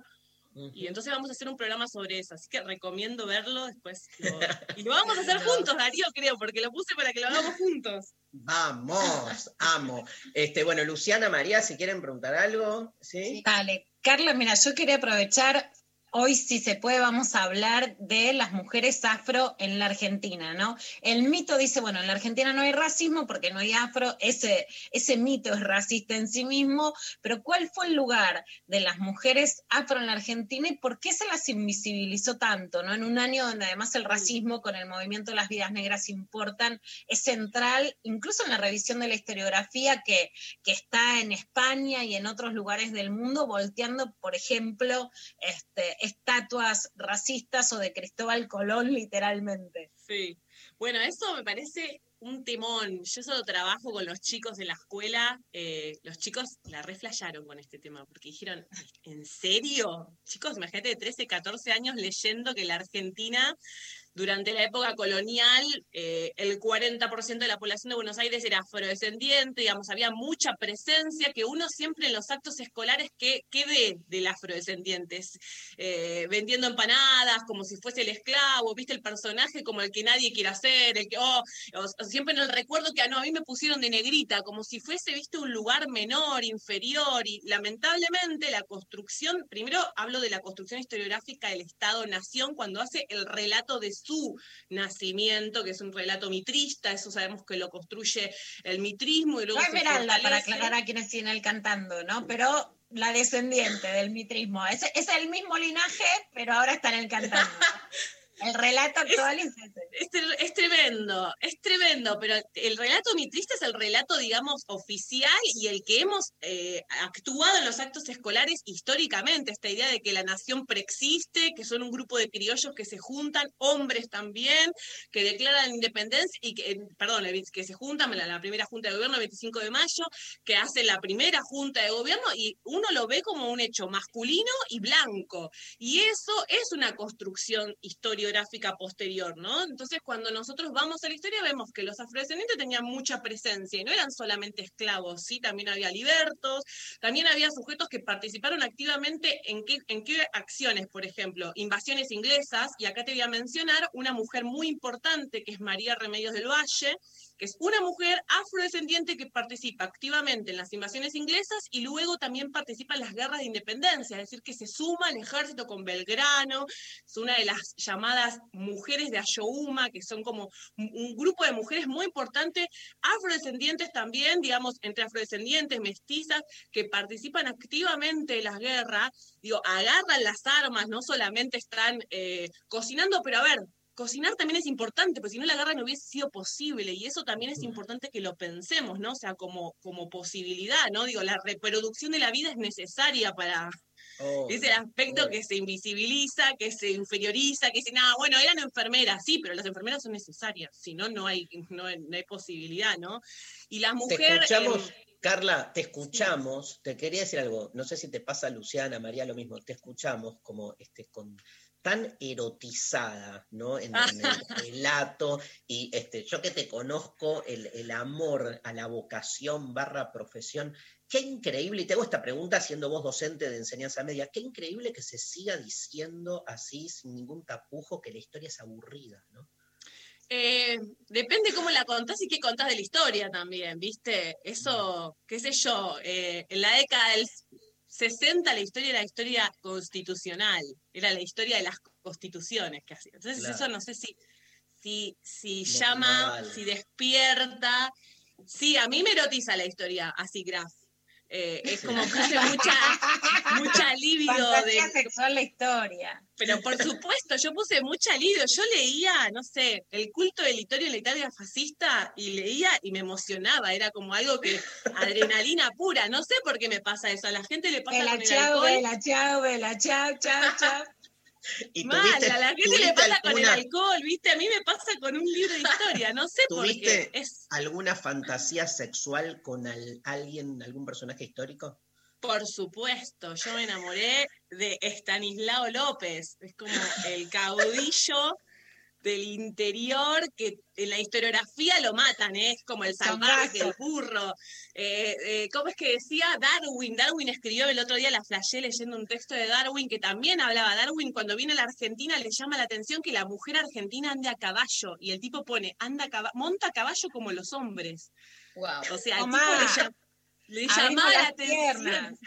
Y entonces vamos a hacer un programa sobre eso, así que recomiendo verlo después. lo- y lo vamos a hacer juntos, Darío, creo, porque lo puse para que lo hagamos juntos. Vamos, amo. Este, bueno, Luciana, María, si quieren preguntar algo, ¿sí? Dale, Carla, mira, yo quería aprovechar hoy si se puede vamos a hablar de las mujeres afro en la Argentina, ¿no? El mito dice, bueno, en la Argentina no hay racismo porque no hay afro, ese, ese mito es racista en sí mismo, pero ¿cuál fue el lugar de las mujeres afro en la Argentina y por qué se las invisibilizó tanto, ¿no? En un año donde además el racismo con el movimiento de las vidas negras importan, es central, incluso en la revisión de la historiografía que, que está en España y en otros lugares del mundo, volteando, por ejemplo, este, estatuas racistas o de Cristóbal Colón, literalmente. Sí. Bueno, eso me parece un temón. Yo solo trabajo con los chicos de la escuela. eh, los chicos la reflayaron con este tema porque dijeron, ¿en serio? Chicos, imagínate de 13, 14 años leyendo que la Argentina durante la época colonial eh, el 40% de la población de Buenos Aires era afrodescendiente, digamos, había mucha presencia que uno siempre en los actos escolares, ¿qué, qué ve del afrodescendientes? Eh, vendiendo empanadas como si fuese el esclavo, viste el personaje como el que nadie quiere hacer, el que, oh, siempre en el recuerdo que ah, no, a mí me pusieron de negrita, como si fuese, viste, un lugar menor, inferior, y lamentablemente la construcción, primero hablo de la construcción historiográfica del Estado-Nación cuando hace el relato de su nacimiento, que es un relato mitrista, eso sabemos que lo construye el mitrismo y luego No para aclarar a quienes siguen él cantando, ¿no? Pero la descendiente del mitrismo. Es, es el mismo linaje, pero ahora está en el cantando. El relato actual es. Es, tre- es tremendo, es tremendo, pero el relato mitrista es el relato, digamos, oficial y el que hemos eh, actuado en los actos escolares históricamente, esta idea de que la nación preexiste, que son un grupo de criollos que se juntan, hombres también, que declaran independencia y que, eh, perdón, que se juntan la, la primera junta de gobierno el 25 de mayo, que hacen la primera junta de gobierno y uno lo ve como un hecho masculino y blanco. Y eso es una construcción posterior, ¿no? Entonces, cuando nosotros vamos a la historia, vemos que los afrodescendientes tenían mucha presencia y no eran solamente esclavos, ¿sí? También había libertos, también había sujetos que participaron activamente en qué, en qué acciones, por ejemplo, invasiones inglesas, y acá te voy a mencionar una mujer muy importante que es María Remedios del Valle, que es una mujer afrodescendiente que participa activamente en las invasiones inglesas y luego también participa en las guerras de independencia, es decir, que se suma al ejército con Belgrano, es una de las llamadas mujeres de Ayohuma, que son como un grupo de mujeres muy importante, afrodescendientes también, digamos, entre afrodescendientes, mestizas, que participan activamente en las guerras, digo, agarran las armas, no solamente están eh, cocinando, pero a ver, cocinar también es importante, porque si no la guerra no hubiese sido posible, y eso también es importante que lo pensemos, ¿no? O sea, como, como posibilidad, ¿no? Digo, la reproducción de la vida es necesaria para, Oh, es el aspecto que se invisibiliza, que se inferioriza, que dice, nada, bueno, eran enfermeras, sí, pero las enfermeras son necesarias, si no, no hay, no, no hay posibilidad, ¿no? Y la Te mujer... escuchamos, em, Carla, te escuchamos. Te quería decir algo. No sé si te pasa, Luciana, María, lo mismo. Te escuchamos como este, con tan erotizada, ¿no? En, en el relato. Y este, yo que te conozco, el, el amor a la vocación barra profesión. Qué increíble, y te hago esta pregunta siendo vos docente de enseñanza media, qué increíble que se siga diciendo así, sin ningún tapujo, que la historia es aburrida, ¿no? Eh, depende cómo la contás y qué contás de la historia también, ¿viste? Eso, qué sé yo, eh, en la década del 60 la historia era la historia constitucional, era la historia de las constituciones que hacía. Entonces Claro. eso no sé si, si, llama, si despierta. Sí, a mí me erotiza la historia así, Graf. Eh, es como que hace mucha, mucha libido Fantasía de, sexual la historia. pero por supuesto, yo puse mucha libido. Yo leía, no sé, el culto del Litorio en la Italia fascista y leía y me emocionaba. Era como algo que, adrenalina pura. No sé por qué me pasa eso. A la gente le pasa Vela, con el alcohol. chao, chao. Y Mal, tuviste- a la gente le pasa con el alcohol, ¿viste? A mí me pasa con un libro de historia. No sé por qué. ¿Tuviste Es, alguna fantasía sexual con al- alguien, algún personaje histórico? por supuesto, yo me enamoré de Estanislao López. Es como el caudillo del interior que en la historiografía lo matan, ¿eh? es como el salvaje, el burro. Eh, eh, ¿Cómo es que decía Darwin? Darwin escribió el otro día, la flashé leyendo un texto de Darwin que también hablaba. Darwin cuando viene a la Argentina le llama la atención que la mujer argentina ande a caballo y el tipo pone, anda a caba- monta a caballo como los hombres. Wow. O sea, Tomá. tipo le, llam- le llamaba la atención.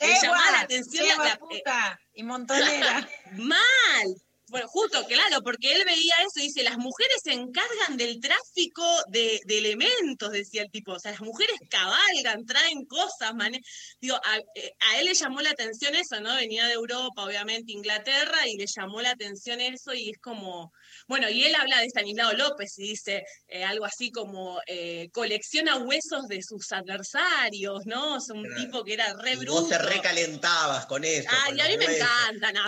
le llamaba la atención la- puta y montonera. Mal. Bueno, justo, claro, porque él veía eso y dice, las mujeres se encargan del tráfico de, de elementos, decía el tipo. O sea, las mujeres cabalgan, traen cosas, mane- Digo, a, eh, a él le llamó la atención eso, ¿no? Venía de Europa, obviamente, Inglaterra, y le llamó la atención eso y es como... Bueno, y él habla de Stanislao López y dice eh, algo así como, eh, colecciona huesos de sus adversarios, ¿no? O sea, un Claro. tipo que era re Y bruto. vos te recalentabas con eso. Ay, con a mí me huesos. encanta, no.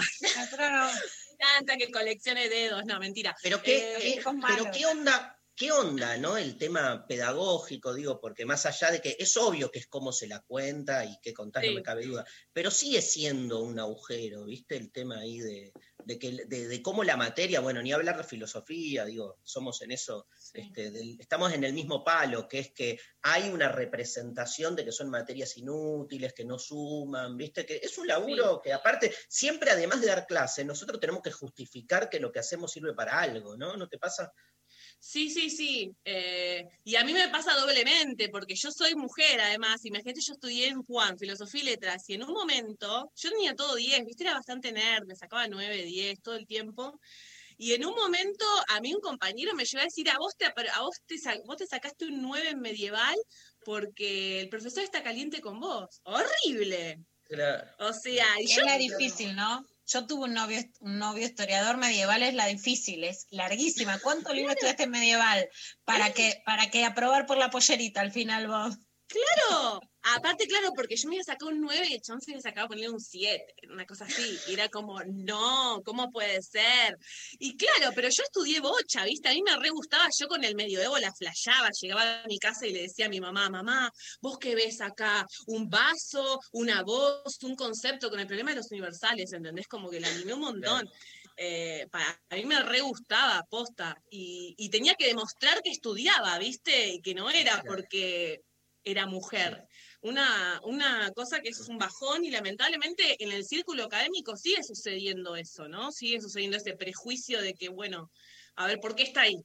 Encanta que coleccione dedos, no, mentira. Pero qué, Eh, qué- pero qué onda, qué onda, ¿no? El tema pedagógico, digo, porque más allá de que es obvio que es cómo se la cuenta y qué contás, no Sí. me cabe duda, pero sigue siendo un agujero, ¿viste? El tema ahí de, de que, de, de cómo la materia, bueno, ni hablar de filosofía, digo, somos en eso, este, estamos en el mismo palo, que es que hay una representación de que son materias inútiles, que no suman, ¿viste? Que es un laburo que aparte, siempre además de dar clase, nosotros tenemos que justificar que lo que hacemos sirve para algo, ¿no? ¿No te pasa? Sí, sí, sí. eh, y a mí me pasa doblemente, porque yo soy mujer, además. Imagínate, yo estudié en Juan, filosofía y letras, y en un momento, yo tenía todo 10, ¿viste? Era bastante nerd, me sacaba 9, 10 todo el tiempo. Y en un momento, a mí un compañero me llegó a decir, a vos te, a vos te, sa- vos te sacaste un 9 en medieval porque el profesor está caliente con vos. ¡Horrible! O sea, y yo... la difícil, ¿no? Yo tuve un novio, un novio historiador medieval, es la difícil, es larguísima. ¿Cuántos libros estudiaste en medieval? Para que, para que aprobar por la pollerita al final vos. Claro, aparte, claro, porque yo me iba a sacar un 9 y el chabón se me sacaba ponerle un 7, una cosa así. Y era como, no, ¿cómo puede ser? Y claro, pero yo estudié bocha, ¿viste? A mí me re gustaba, yo con el medioevo la flayaba, llegaba a mi casa y le decía a mi mamá, mamá, ¿vos qué ves acá? Un vaso, una voz, un concepto con el problema de los universales, ¿entendés? Como que la animé un montón. Eh, para, a mí me re gustaba, posta, y, y tenía que demostrar que estudiaba, ¿viste? Y que no era porque era mujer. Una, una cosa que es un bajón y lamentablemente en el círculo académico sigue sucediendo eso, ¿no? Sigue sucediendo ese prejuicio de que, bueno, a ver, ¿por qué está ahí?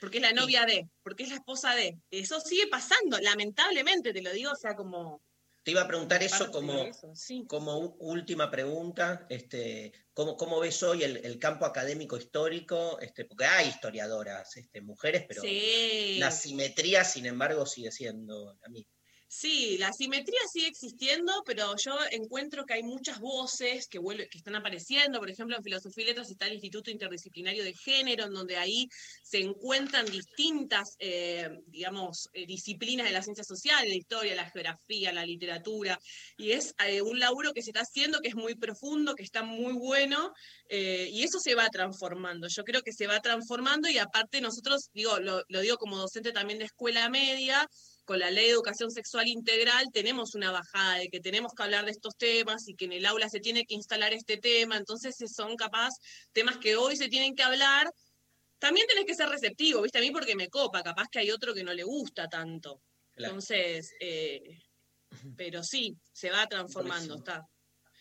Porque es la novia de, porque es la esposa de. Eso sigue pasando, lamentablemente, te lo digo, o sea, como... Te iba a preguntar eso como, de eso, sí. como última pregunta, este, ¿cómo, cómo ves hoy el, el campo académico histórico? Este, porque hay historiadoras, este, mujeres, pero Sí. la simetría, sin embargo, sigue siendo la misma. Sí, la simetría sigue existiendo, pero yo encuentro que hay muchas voces que, vuelve- que están apareciendo. Por ejemplo, en Filosofía y Letras está el Instituto Interdisciplinario de Género, en donde ahí se encuentran distintas, eh, digamos, eh, disciplinas de las ciencias sociales, la historia, la geografía, la literatura. Y es eh, un laburo que se está haciendo, que es muy profundo, que está muy bueno, y eso se va transformando. Yo creo que se va transformando y aparte nosotros, digo, lo, lo digo como docente también de escuela media, con la ley de educación sexual integral tenemos una bajada de que tenemos que hablar de estos temas y que en el aula se tiene que instalar este tema, entonces eh, son capaz temas que hoy se tienen que hablar. También tenés que ser receptivo, ¿viste? A mí porque me copa, capaz que hay otro que no le gusta tanto. Claro. Entonces, eh, pero sí, se va transformando, está.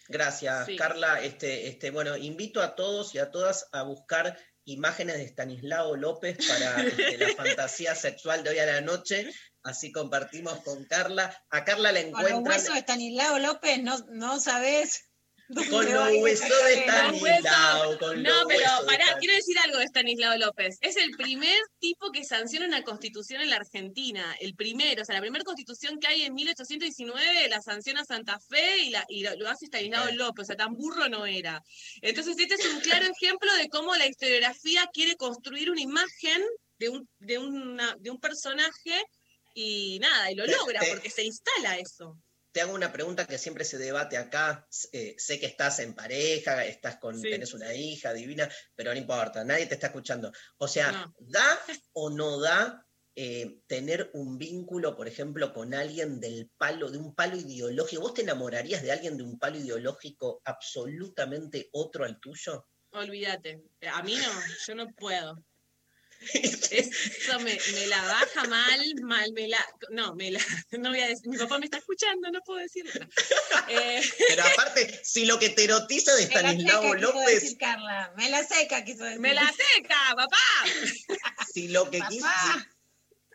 Gracias, Sí. Carla. Este, este, bueno, invito a todos y a todas a buscar imágenes de Stanislao López para este, la fantasía sexual de hoy a la noche. Así compartimos con Carla. A Carla la Con los encuentran huesos de Stanislao López, no, no sabés. con los huesos de. Stanislao. con No, los pero de pará, quiero decir algo de Stanislao López. Es el primer tipo que sanciona una constitución en la Argentina. El primero, o sea, la primera constitución que hay en 1819 la sanciona Santa Fe y, la, y lo, lo hace Stanislao López. O sea, tan burro no era. Entonces, este es un claro ejemplo de cómo la historiografía quiere construir una imagen de un, de una, de un personaje y nada, y lo logra te- porque se instala eso. Te hago una pregunta que siempre se debate acá. Eh, sé que estás en pareja, estás con, Sí. tenés una hija divina, pero no importa, nadie te está escuchando. O sea, No. ¿da o no da eh, tener un vínculo, por ejemplo, con alguien del palo, de un palo ideológico? ¿Vos te enamorarías de alguien de un palo ideológico absolutamente otro al tuyo? Olvídate. A mí no, yo no puedo. Eso me, me la baja mal, mal, me la. No, me la. No voy a decir. Mi papá me está escuchando, no puedo decirlo. Eh, Pero aparte, si lo que te erotiza de Stanislao quiso López, decir Carla. Me la seca, quiso decir. me la seca, papá. si lo que Papá. quis-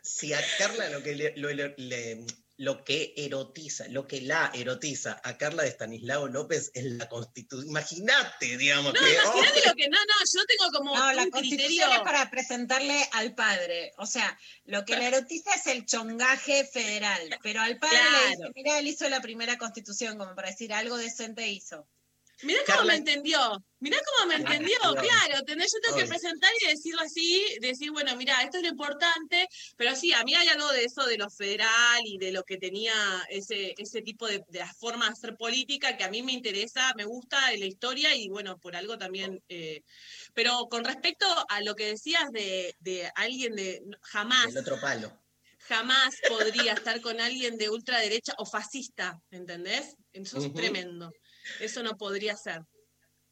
si, si a Carla lo que le, lo- le- le- lo que erotiza, lo que la erotiza a Carla de Stanislao López es la constitución. Imagínate, digamos. No, que, imagínate oh, lo que. No, no, yo tengo como. No, la constitución criterio- es para presentarle al padre. O sea, lo que le erotiza es el chongaje federal. Pero al padre le dice: Claro. Mira, él hizo la primera constitución, como para decir algo decente hizo. Mirá cómo Carla- me entendió. Mirá cómo me entendió. claro. ¿entendés? Yo tengo que presentar y decirlo así, decir, bueno, mira, esto es lo importante, pero sí, a mí hay algo de eso, de lo federal y de lo que tenía ese, ese tipo de, de de hacer política que a mí me interesa, me gusta en la historia y bueno, por algo también. eh, pero con respecto a lo que decías de, de alguien de jamás El otro palo. jamás podría estar con alguien de ultraderecha o fascista, ¿entendés? Eso es tremendo. Eso no podría ser.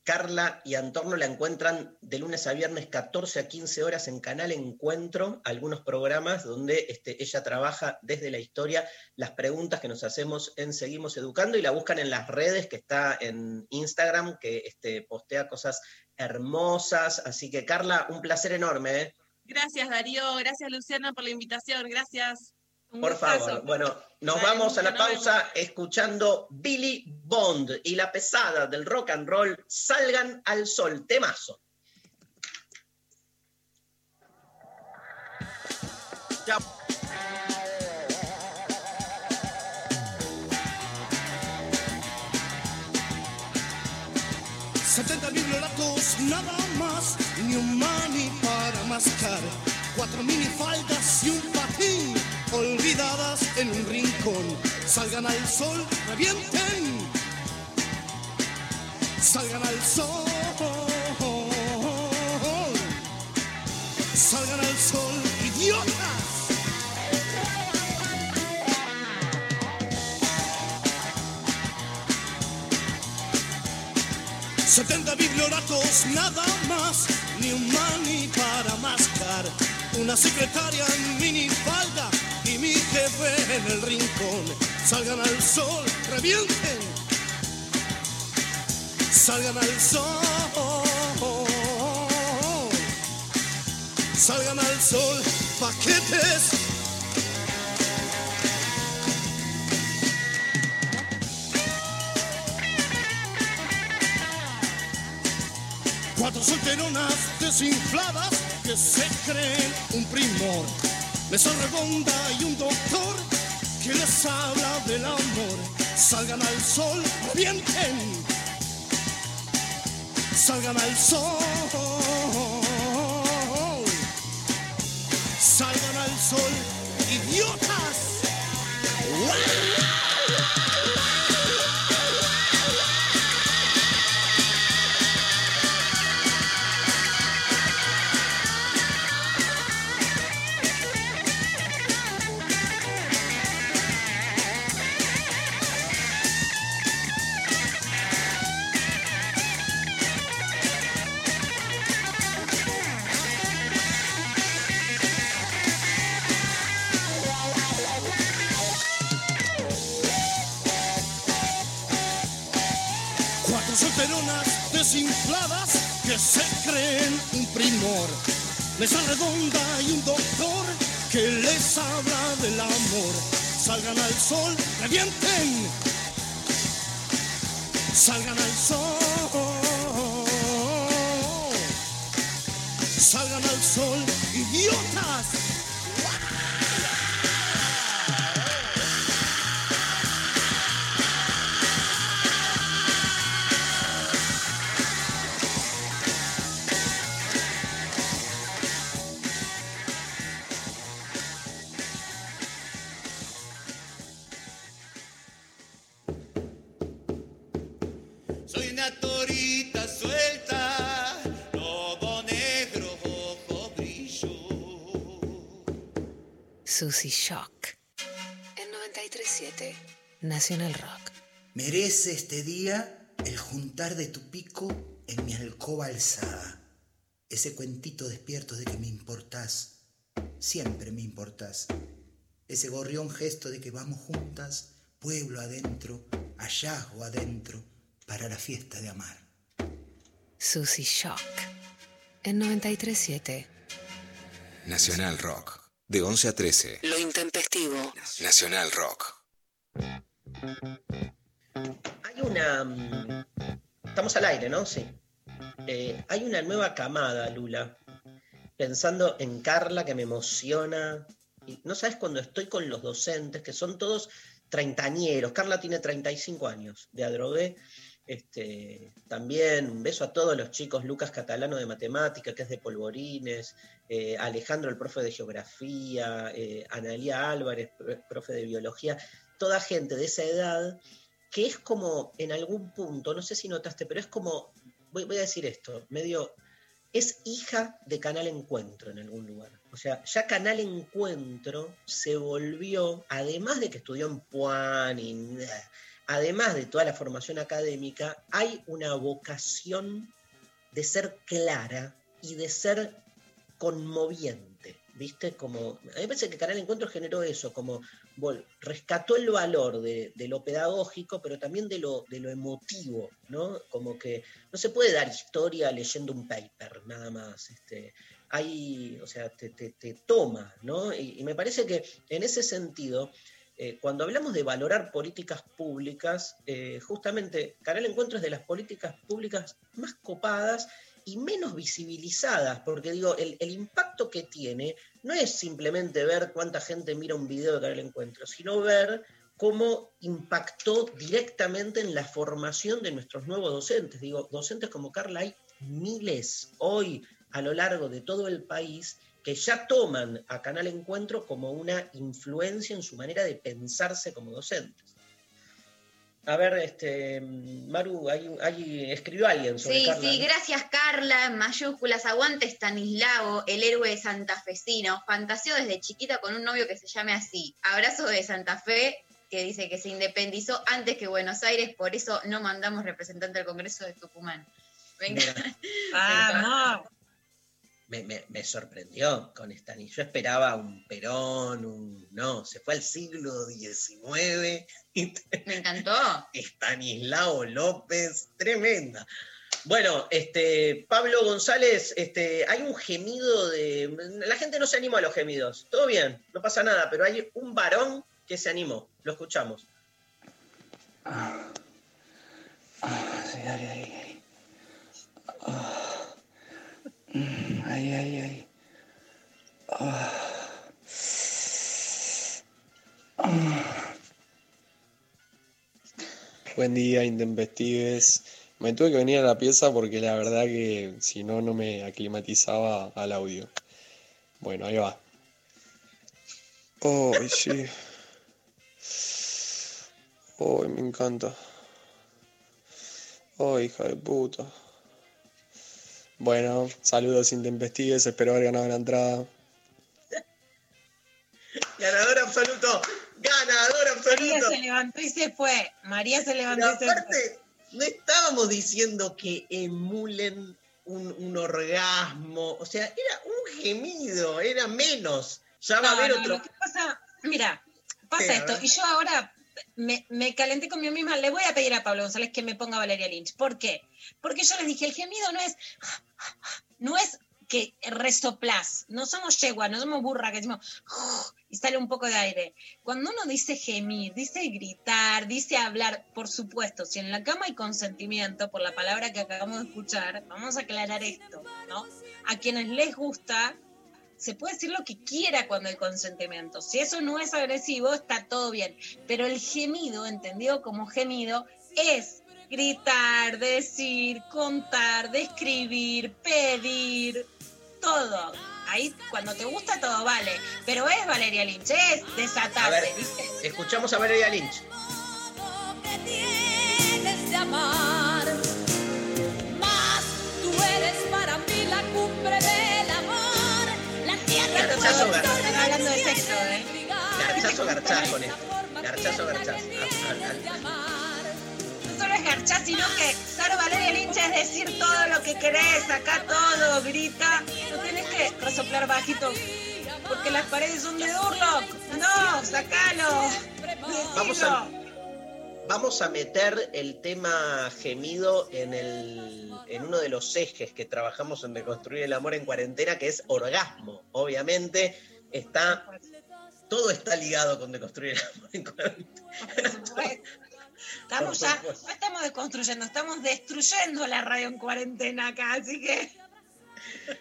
Carla y Antorno la encuentran de lunes a viernes 14 a 15 horas en Canal Encuentro, algunos programas donde este, ella trabaja desde la historia, las preguntas que nos hacemos en Seguimos Educando y la buscan en las redes, que está en Instagram, que este, postea cosas hermosas. Así que Carla, un placer enorme. ¿eh? Gracias Darío, gracias Luciana por la invitación, gracias. Un Por gustazo. favor. Bueno, nos vamos a la pausa escuchando Billy Bond y la pesada del rock and roll, Salgan al Sol, temazo. Chao. Bibliolatos nada más, ni un mani para mascar. Cuatro minifaldas y un patín, olvidadas en un rincón. Salgan al sol, revienten. Salgan al sol. Salgan al sol, idiotas. 70 biblioratos nada más, ni un mani para mascar. Una secretaria en minifalda y en el rincón. Salgan al sol, revienten. Salgan al sol. Salgan al sol, paquetes. Cuatro solteronas desinfladas que se creen un primor. Mesa redonda y un doctor que les habla del amor. Salgan al sol, revienten. Salgan al sol. Salgan al sol, idiotas. Cuatro revienten. Salgan al Nacional Rock. Merece este día el juntar de tu pico en mi alcoba alzada. Ese cuentito despierto de que me importás, siempre me importás. Ese gorrión gesto de que vamos juntas, pueblo adentro, hallazgo adentro, para la fiesta de amar. Susy Shock. En 937 Nacional Rock. De 11 a 13. Lo intempestivo. Nacional Rock. Hay una. mm, Estamos al aire, ¿no? Sí. Eh, hay una nueva camada, Lula. Pensando en Carla, que me emociona. Y no sabes cuando estoy con los docentes, que son todos treintañeros. Carla tiene 35 años de Adrogué. Este, también un beso a todos los chicos, Lucas Catalano de Matemática, que es de Polvorines, eh, Alejandro, el profe de Geografía, eh, Analía Álvarez, pr- profe de Biología, toda gente de esa edad que es como en algún punto, no sé si notaste, pero es como, voy, a decir esto, medio, es hija de Canal Encuentro en algún lugar. O sea, ya Canal Encuentro se volvió, además de que estudió en Puan y además de toda la formación académica, hay una vocación de ser clara y de ser conmoviente, ¿viste? Como, a mí me parece que Canal Encuentro generó eso, como vol- rescató el valor de, lo pedagógico, pero también de lo, de lo emotivo, ¿no? Como que no se puede dar historia leyendo un paper, nada más. Este, hay, o sea, te, te- toma, ¿no? Y, y me parece que en ese sentido, eh, cuando hablamos de valorar políticas públicas, eh, justamente Canal Encuentro es de las políticas públicas más copadas y menos visibilizadas, porque digo, el, impacto que tiene no es simplemente ver cuánta gente mira un video de Canal Encuentro, sino ver cómo impactó directamente en la formación de nuestros nuevos docentes. Digo, docentes como Carla hay miles hoy a lo largo de todo el país que ya toman a Canal Encuentro como una influencia en su manera de pensarse como docentes. A ver, este, Maru, ahí, ahí escribió alguien sobre Sí, Carla, sí, ¿no? gracias Carla, en mayúsculas, aguante Stanislao, el héroe santafesino, fantaseó desde chiquita con un novio que se llame así, abrazo de Santa Fe, que dice que se independizó antes que Buenos Aires, por eso no mandamos representante al Congreso de Tucumán. Venga. Vamos. Me, me- me sorprendió con Stanis. Yo esperaba un Perón, un. No, se fue al siglo XIX. Me encantó. Estanislao López, tremenda. Bueno, este, Pablo González, este, hay un gemido de. La gente no se animó a los gemidos. Todo bien, no pasa nada, pero hay un varón que se animó. Lo escuchamos. Sí, dale, dale, dale. Ah. Mm, Ay, ay, ay. Ah. Buen día, intempestives. Me tuve que venir a la pieza porque la verdad que si no, no me aclimatizaba al audio. Bueno, ahí va. Ay, sí. Ay, me encanta. Ay, hija de puta. Bueno, saludos intempestives, espero haber ganado la entrada. Ganador absoluto. Ganador María absoluto. se levantó y se fue. María se levantó Pero y se fue. aparte, no estábamos diciendo que emulen un, un orgasmo. O sea, era un gemido, era menos. Ya va a haber no, otro. lo que pasa, mira, pasa esto, y yo ahora me, me calenté conmigo misma, le voy a pedir a Pablo González que me ponga Valeria Lynch. ¿Por qué? Porque yo les dije, el gemido no es, no es que resoplás, no somos yegua, no somos burra, que decimos y sale un poco de aire. Cuando uno dice gemir, dice gritar, dice hablar, por supuesto, si en la cama hay consentimiento por la palabra que acabamos de escuchar, vamos a aclarar esto, ¿no? A quienes les gusta, se puede decir lo que quiera cuando hay consentimiento. Si eso no es agresivo, está todo bien. Pero el gemido, entendido como gemido, es gritar, decir, contar, describir, pedir, todo. Ahí cuando te gusta todo vale. Pero es Valeria Lynch, es A desatarse, escuchamos a Valeria Lynch. tienes de amar. Garchazo, fuego, gar- Están hablando de sexo, ¿eh? Garchazo, garchazo con esto. Garchazo, garchazo. No solo es garchar, sino que ser Valeria Lynch es decir todo lo que querés, acá todo, grita. No tenés que resoplar bajito porque las paredes son de Durlock. No, sacalo. Vamos a, vamos a meter el tema gemido en, el, en uno de los ejes que trabajamos en Deconstruir el Amor en Cuarentena, que es orgasmo. Obviamente está Todo está ligado con deconstruir el amor en cuarentena. Estamos ya, no estamos desconstruyendo, estamos destruyendo la radio en cuarentena acá, así que.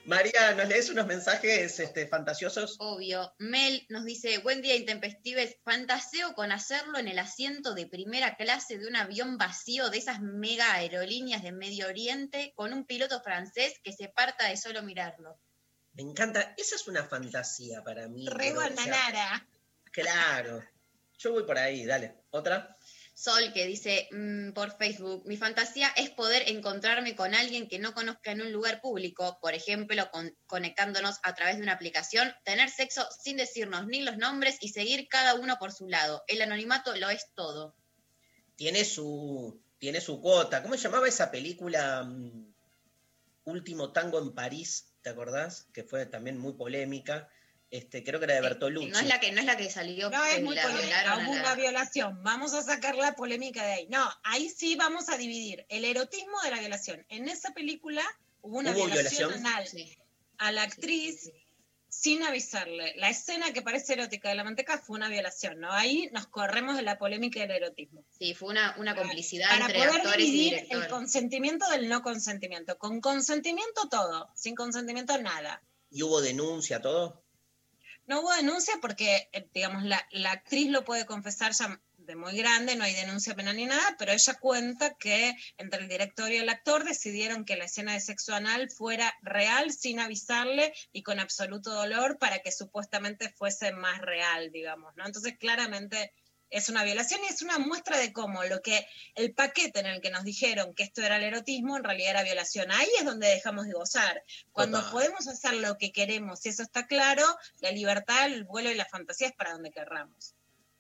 María, ¿nos lees unos mensajes este, fantasiosos? Obvio. Mel nos dice, buen día intempestives, fantaseo con hacerlo en el asiento de primera clase de un avión vacío de esas mega aerolíneas de Medio Oriente con un piloto francés que se parta de solo mirarlo. Me encanta. Esa es una fantasía para mí. Re bananara. claro. Yo voy por ahí, dale. ¿Otra? Sol que dice mm, por Facebook, mi fantasía es poder encontrarme con alguien que no conozca en un lugar público, por ejemplo, con- conectándonos a través de una aplicación, tener sexo sin decirnos ni los nombres y seguir cada uno por su lado. El anonimato lo es todo. Tiene su, tiene su cuota. ¿Cómo se llamaba esa película? mm, Último tango en París, ¿te acordás? Que fue también muy polémica. Este, creo que era de Bertolucci. No es la que, no es la que salió, No, es muy la polémica, hubo la- una violación. Vamos a sacar la polémica de ahí. No, ahí sí vamos a dividir el erotismo de la violación. En esa película hubo una ¿Hubo violación, violación? anal a la actriz sin avisarle. La escena que parece erótica de la manteca fue una violación, ¿no? Ahí nos corremos de la polémica del erotismo. Sí, fue una, una complicidad Para entre poder actores y dividir el consentimiento del no consentimiento. Con consentimiento todo, sin consentimiento nada. ¿Y hubo denuncia, todo? No hubo denuncia porque, eh, digamos, la, la actriz lo puede confesar ya de muy grande, no hay denuncia penal ni nada, pero ella cuenta que entre el director y el actor decidieron que la escena de sexo anal fuera real sin avisarle y con absoluto dolor para que supuestamente fuese más real, digamos, ¿no? Entonces, claramente es una violación y es una muestra de cómo lo que el paquete en el que nos dijeron que esto era el erotismo en realidad era violación. Ahí es donde dejamos de gozar. Cuando Total. podemos hacer lo que queremos y eso está claro, la libertad, el vuelo y la fantasía es para donde querramos.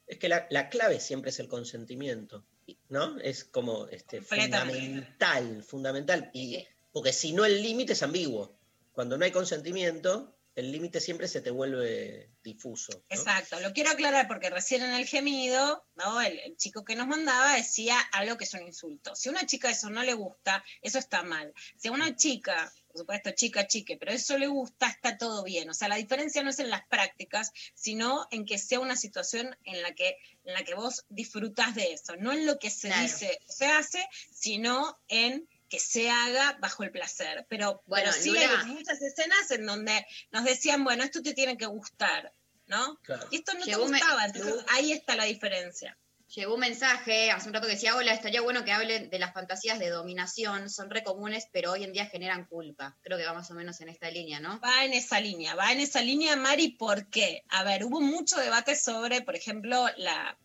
Es que la, la clave siempre es el consentimiento, ¿no? Es como este, fundamental, fundamental. Y, porque si no el límite es ambiguo. Cuando no hay consentimiento, el límite siempre se te vuelve difuso. ¿no? Exacto, lo quiero aclarar porque recién en el gemido, ¿no? el, el chico que nos mandaba decía algo que es un insulto. Si a una chica eso no le gusta, eso está mal. Si a una chica, por supuesto chica, chique, pero eso le gusta, está todo bien. O sea, la diferencia no es en las prácticas, sino en que sea una situación en la que, en la que vos disfrutás de eso, no en lo que se Claro. dice o se hace, sino en que se haga bajo el placer. Pero, Bueno, pero sí Lula- hay muchas escenas en donde nos decían, bueno, esto te tiene que gustar, ¿no? Claro. Y esto no Llegó te gustaba, entonces ahí está la diferencia. Llegó un mensaje hace un rato que decía, hola, estaría bueno que hablen de las fantasías de dominación, son re comunes, pero hoy en día generan culpa. Creo que va más o menos en esta línea, ¿no? Va en esa línea, va en esa línea, Mari, ¿por qué? A ver, hubo mucho debate sobre, por ejemplo, la,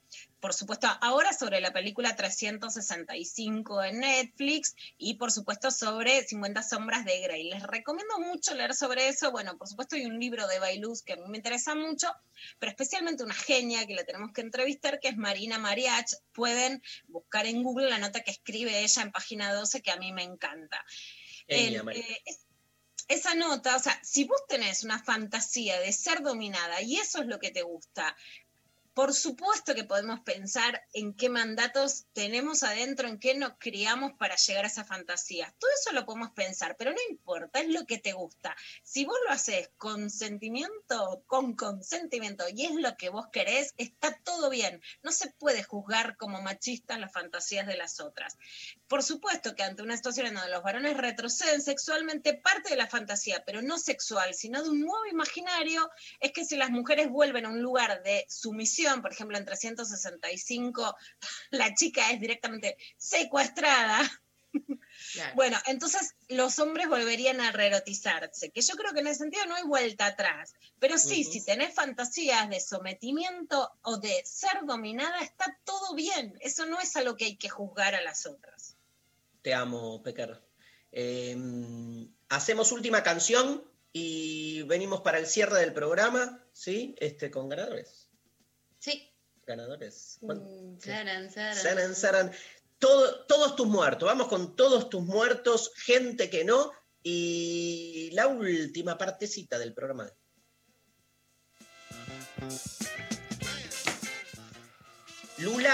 por supuesto, ahora sobre la película 365 en Netflix y por supuesto sobre 50 sombras de Grey. Les recomiendo mucho leer sobre eso. Bueno, por supuesto hay un libro de Bailuz que a mí me interesa mucho, pero especialmente una genia que la tenemos que entrevistar, que es Marina Mariach. Pueden buscar en Google la nota que escribe ella en página 12, que a mí me encanta. Genia, El, Marina. eh, es- esa nota, o sea, si vos tenés una fantasía de ser dominada y eso es lo que te gusta, por supuesto que podemos pensar en qué mandatos tenemos adentro, en qué nos criamos para llegar a esa fantasía. Todo eso lo podemos pensar, pero no importa, es lo que te gusta. Si vos lo haces con sentimiento, con consentimiento, y es lo que vos querés, está todo bien. No se puede juzgar como machista las fantasías de las otras. Por supuesto que ante una situación en donde los varones retroceden sexualmente, parte de la fantasía, pero no sexual, sino de un nuevo imaginario, es que si las mujeres vuelven a un lugar de sumisión, por ejemplo, en 365, la chica es directamente secuestrada. Bueno, entonces los hombres volverían a reerotizarse, que yo creo que en ese sentido no hay vuelta atrás. Pero sí, si tenés fantasías de sometimiento o de ser dominada, está todo bien. Eso no es algo que hay que juzgar a las otras. Te amo, Pecker. Eh, hacemos última canción y venimos para el cierre del programa, ¿sí? Este, con ganadores. Sí. Ganadores. Mm, saran, saran. Saran, saran. Todo- todos tus muertos. Vamos con todos tus muertos, gente que no. Y la última partecita del programa. Lula.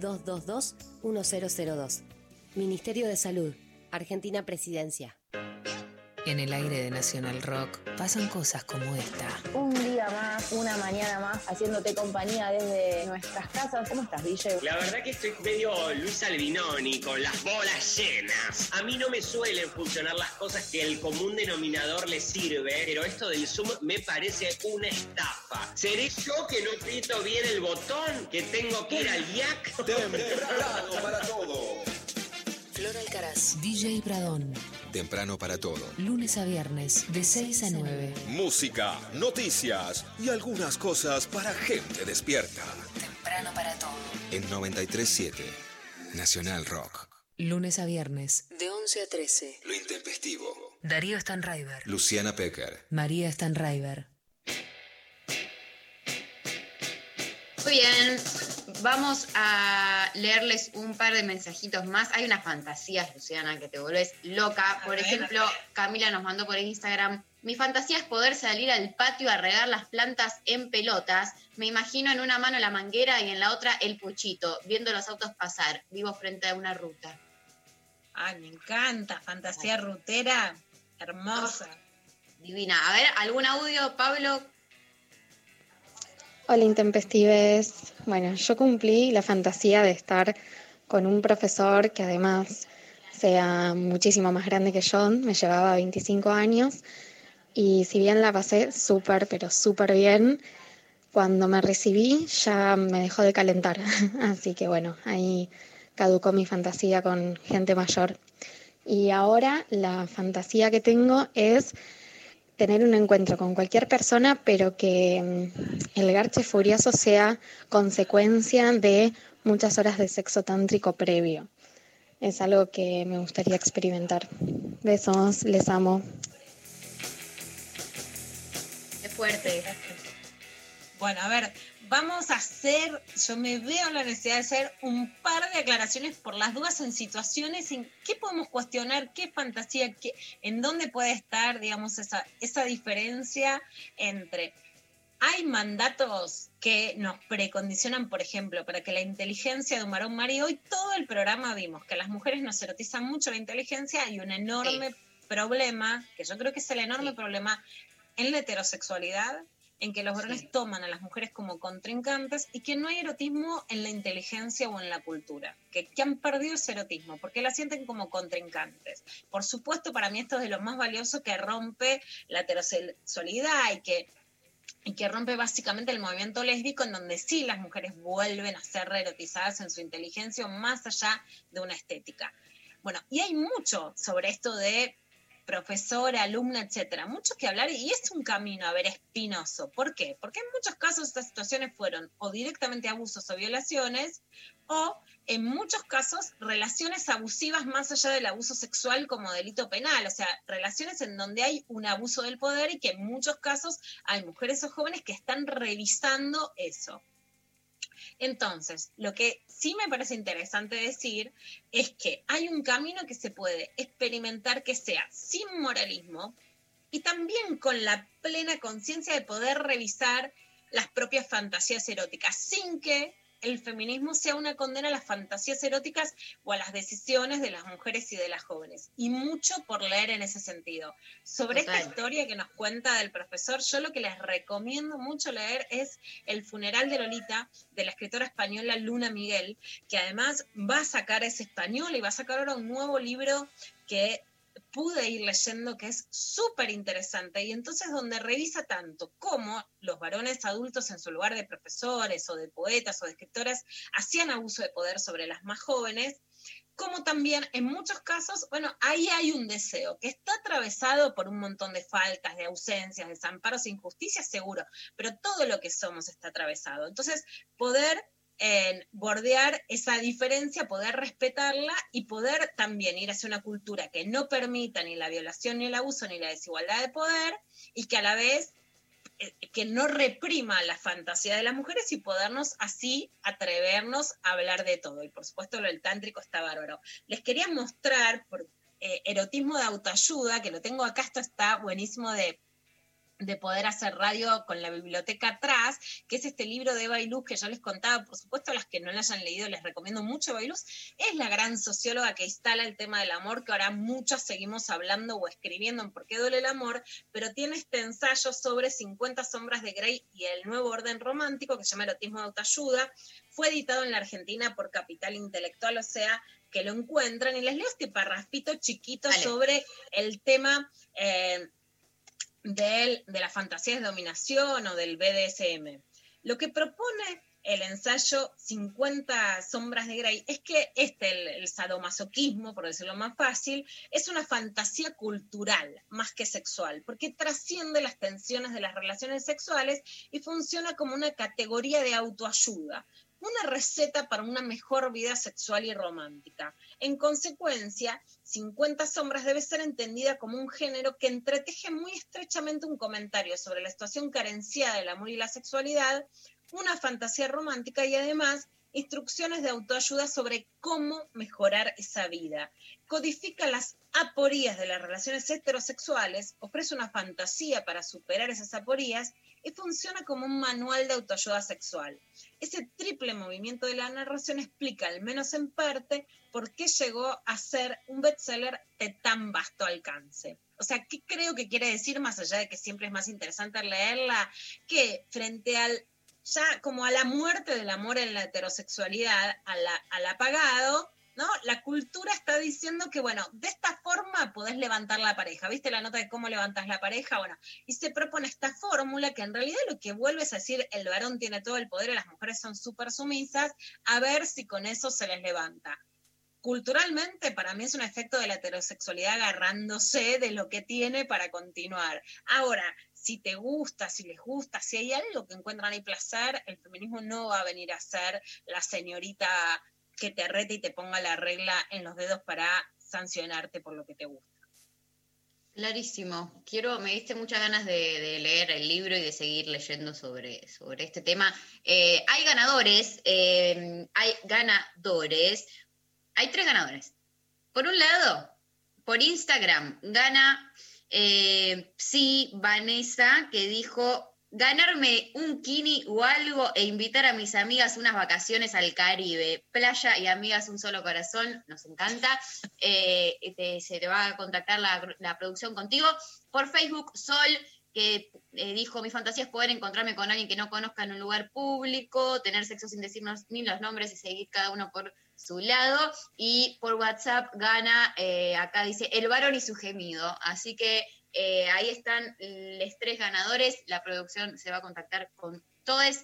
0800-222-1002. Ministerio de Salud, Argentina Presidencia. En el aire de Nacional Rock pasan cosas como esta. Un día más, una mañana más, haciéndote compañía desde nuestras casas. ¿Cómo estás, DJ? La verdad que estoy medio Luis Albinoni, con las bolas llenas. A mí no me suelen funcionar las cosas que el común denominador le sirve, pero esto del Zoom me parece una estafa. ¿Seré yo que no aprieto bien el botón? ¿Que tengo que ir al IAC? Temprano para todo. Flor Alcaraz, DJ Pradón. Temprano para todo. Lunes a viernes, de 6 a 9. Música, noticias y algunas cosas para gente despierta. Temprano para todo. En 937 Nacional Rock. Lunes a viernes, de 11 a 13. Lo intempestivo. Darío Stanraiver. Luciana Pecker. María Stanraiver. Muy bien, vamos a leerles un par de mensajitos más. Hay unas fantasías, Luciana, que te volvés loca. Por ejemplo, Camila nos mandó por Instagram. Mi fantasía es poder salir al patio a regar las plantas en pelotas. Me imagino en una mano la manguera y en la otra el puchito, viendo los autos pasar. Vivo frente a una ruta. Ay, me encanta. Fantasía rutera. Hermosa. Divina. A ver, ¿algún audio, Pablo? Hola intempestives. Bueno, yo cumplí la fantasía de estar con un profesor que además sea muchísimo más grande que yo, me llevaba 25 años y si bien la pasé súper, pero súper bien, cuando me recibí ya me dejó de calentar. Así que bueno, ahí caducó mi fantasía con gente mayor. Y ahora la fantasía que tengo es tener un encuentro con cualquier persona, pero que mm, el garche furioso sea consecuencia de muchas horas de sexo tántrico previo. Es algo que me gustaría experimentar. Besos, les amo. Es fuerte. Bueno, a ver, vamos a hacer, yo me veo la necesidad de hacer un par de aclaraciones por las dudas en situaciones en qué podemos cuestionar, qué fantasía, qué, en dónde puede estar, digamos, esa, esa diferencia entre... Hay mandatos que nos precondicionan, por ejemplo, para que la inteligencia de un varón Mario, hoy todo el programa vimos que las mujeres nos erotizan mucho la inteligencia y un enorme problema, que yo creo que es el enorme problema en la heterosexualidad, en que los varones toman a las mujeres como contrincantes y que no hay erotismo en la inteligencia o en la cultura, que, que han perdido ese erotismo, porque la sienten como contrincantes. Por supuesto, para mí esto es de lo más valioso que rompe la heterosexualidad y que, y que rompe básicamente el movimiento lésbico, en donde sí las mujeres vuelven a ser erotizadas en su inteligencia más allá de una estética. Bueno, y hay mucho sobre esto de profesora, alumna, etcétera. Mucho que hablar y es un camino, a ver, espinoso. ¿Por qué? Porque en muchos casos estas situaciones fueron o directamente abusos o violaciones o en muchos casos relaciones abusivas más allá del abuso sexual como delito penal, o sea, relaciones en donde hay un abuso del poder y que en muchos casos hay mujeres o jóvenes que están revisando eso. Entonces, lo que sí me parece interesante decir es que hay un camino que se puede experimentar que sea sin moralismo y también con la plena conciencia de poder revisar las propias fantasías eróticas, sin que el feminismo sea una condena a las fantasías eróticas o a las decisiones de las mujeres y de las jóvenes. Y mucho por leer en ese sentido. Sobre esta historia que nos cuenta del profesor, yo lo que les recomiendo mucho leer es El funeral de Lolita, de la escritora española Luna Miguel, que además va a sacar ese español y va a sacar ahora un nuevo libro que pude ir leyendo que es súper interesante y entonces donde revisa tanto cómo los varones adultos en su lugar de profesores o de poetas o de escritoras hacían abuso de poder sobre las más jóvenes, como también en muchos casos, bueno, ahí hay un deseo que está atravesado por un montón de faltas, de ausencias, desamparos, injusticias, seguro, pero todo lo que somos está atravesado. Entonces, poder en bordear esa diferencia, poder respetarla y poder también ir hacia una cultura que no permita ni la violación, ni el abuso, ni la desigualdad de poder y que a la vez eh, que no reprima la fantasía de las mujeres y podernos así atrevernos a hablar de todo. Y por supuesto lo del tántrico está bárbaro. Les quería mostrar por eh, erotismo de autoayuda, que lo tengo acá, esto está buenísimo de de poder hacer radio con la biblioteca atrás, que es este libro de Eva Iluz que yo les contaba, por supuesto a las que no lo hayan leído les recomiendo mucho, Eva Iluz es la gran socióloga que instala el tema del amor, que ahora muchos seguimos hablando o escribiendo en por qué duele el amor, pero tiene este ensayo sobre 50 sombras de Grey y el nuevo orden romántico que se llama Erotismo de Autoayuda, fue editado en la Argentina por Capital Intelectual, o sea, que lo encuentran y les leo este parrafito chiquito sobre el tema... eh, del- de las fantasías de dominación o del BDSM. Lo que propone el ensayo 50 sombras de Grey es que este, el, el sadomasoquismo, por decirlo más fácil, es una fantasía cultural más que sexual, porque trasciende las tensiones de las relaciones sexuales y funciona como una categoría de autoayuda, una receta para una mejor vida sexual y romántica. En consecuencia, 50 sombras debe ser entendida como un género que entreteje muy estrechamente un comentario sobre la situación carenciada del amor y la sexualidad, una fantasía romántica y además instrucciones de autoayuda sobre cómo mejorar esa vida. Codifica las aporías de las relaciones heterosexuales, ofrece una fantasía para superar esas aporías y funciona como un manual de autoayuda sexual. Ese triple movimiento de la narración explica, al menos en parte, por qué llegó a ser un bestseller de tan vasto alcance. O sea, ¿qué creo que quiere decir, más allá de que siempre es más interesante leerla, que frente al ya como a la muerte del amor en la heterosexualidad, a la- al apagado, ¿no? La cultura está diciendo que, bueno, de esta forma podés levantar la pareja. ¿Viste la nota de cómo levantas la pareja? Bueno, y se propone esta fórmula que en realidad lo que vuelve es decir, el varón tiene todo el poder y las mujeres son súper sumisas, a ver si con eso se les levanta. Culturalmente, para mí es un efecto de la heterosexualidad agarrándose de lo que tiene para continuar. Ahora, si te gusta, si les gusta, si hay algo que encuentran ahí placer, el feminismo no va a venir a ser la señorita que te rete y te ponga la regla en los dedos para sancionarte por lo que te gusta. Clarísimo. Quiero, me diste muchas ganas de, leer el libro y de seguir leyendo sobre, sobre este tema. Eh, hay ganadores, eh, hay ganadores, hay tres ganadores. Por un lado, por Instagram, gana eh, Vanessa, que dijo ganarme un kini o algo e invitar a mis amigas unas vacaciones al Caribe. Playa y amigas, un solo corazón, nos encanta. Eh, te- se te va a contactar la, la producción contigo. Por Facebook, Sol, que eh, dijo, mi fantasía es poder encontrarme con alguien que no conozca en un lugar público, tener sexo sin decirnos ni los nombres y seguir cada uno por su lado. Y por WhatsApp gana, eh, acá dice, el varón y su gemido. Así que eh, ahí están los tres ganadores. La producción se va a contactar con todos.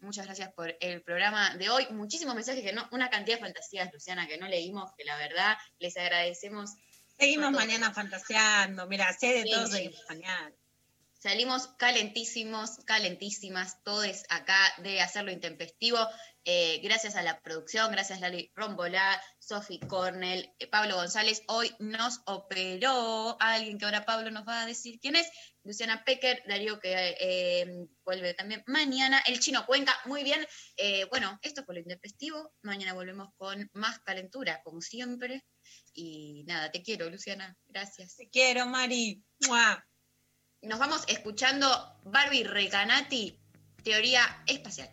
Muchas gracias por el programa de hoy. Muchísimos mensajes que no, una cantidad de fantasías, Luciana, que no leímos, que la verdad les agradecemos. Seguimos mañana fantaseando, mira, sé de Sí, todo, sí. seguimos mañana. Salimos calentísimos, calentísimas, todos acá de hacerlo intempestivo. Eh, gracias a la producción, gracias Lali Rombolá, Sofi Cornell, eh, Pablo González. Hoy nos operó alguien que ahora Pablo nos va a decir quién es. Luciana Pecker, Darío que eh, vuelve también mañana. El chino Cuenca, muy bien. Bueno, esto fue lo intempestivo. Mañana volvemos con más calentura, como siempre. Y nada, te quiero, Luciana. Gracias. Te quiero, Mari. ¡Mua! Nos vamos escuchando Barbie Recanati, teoría espacial.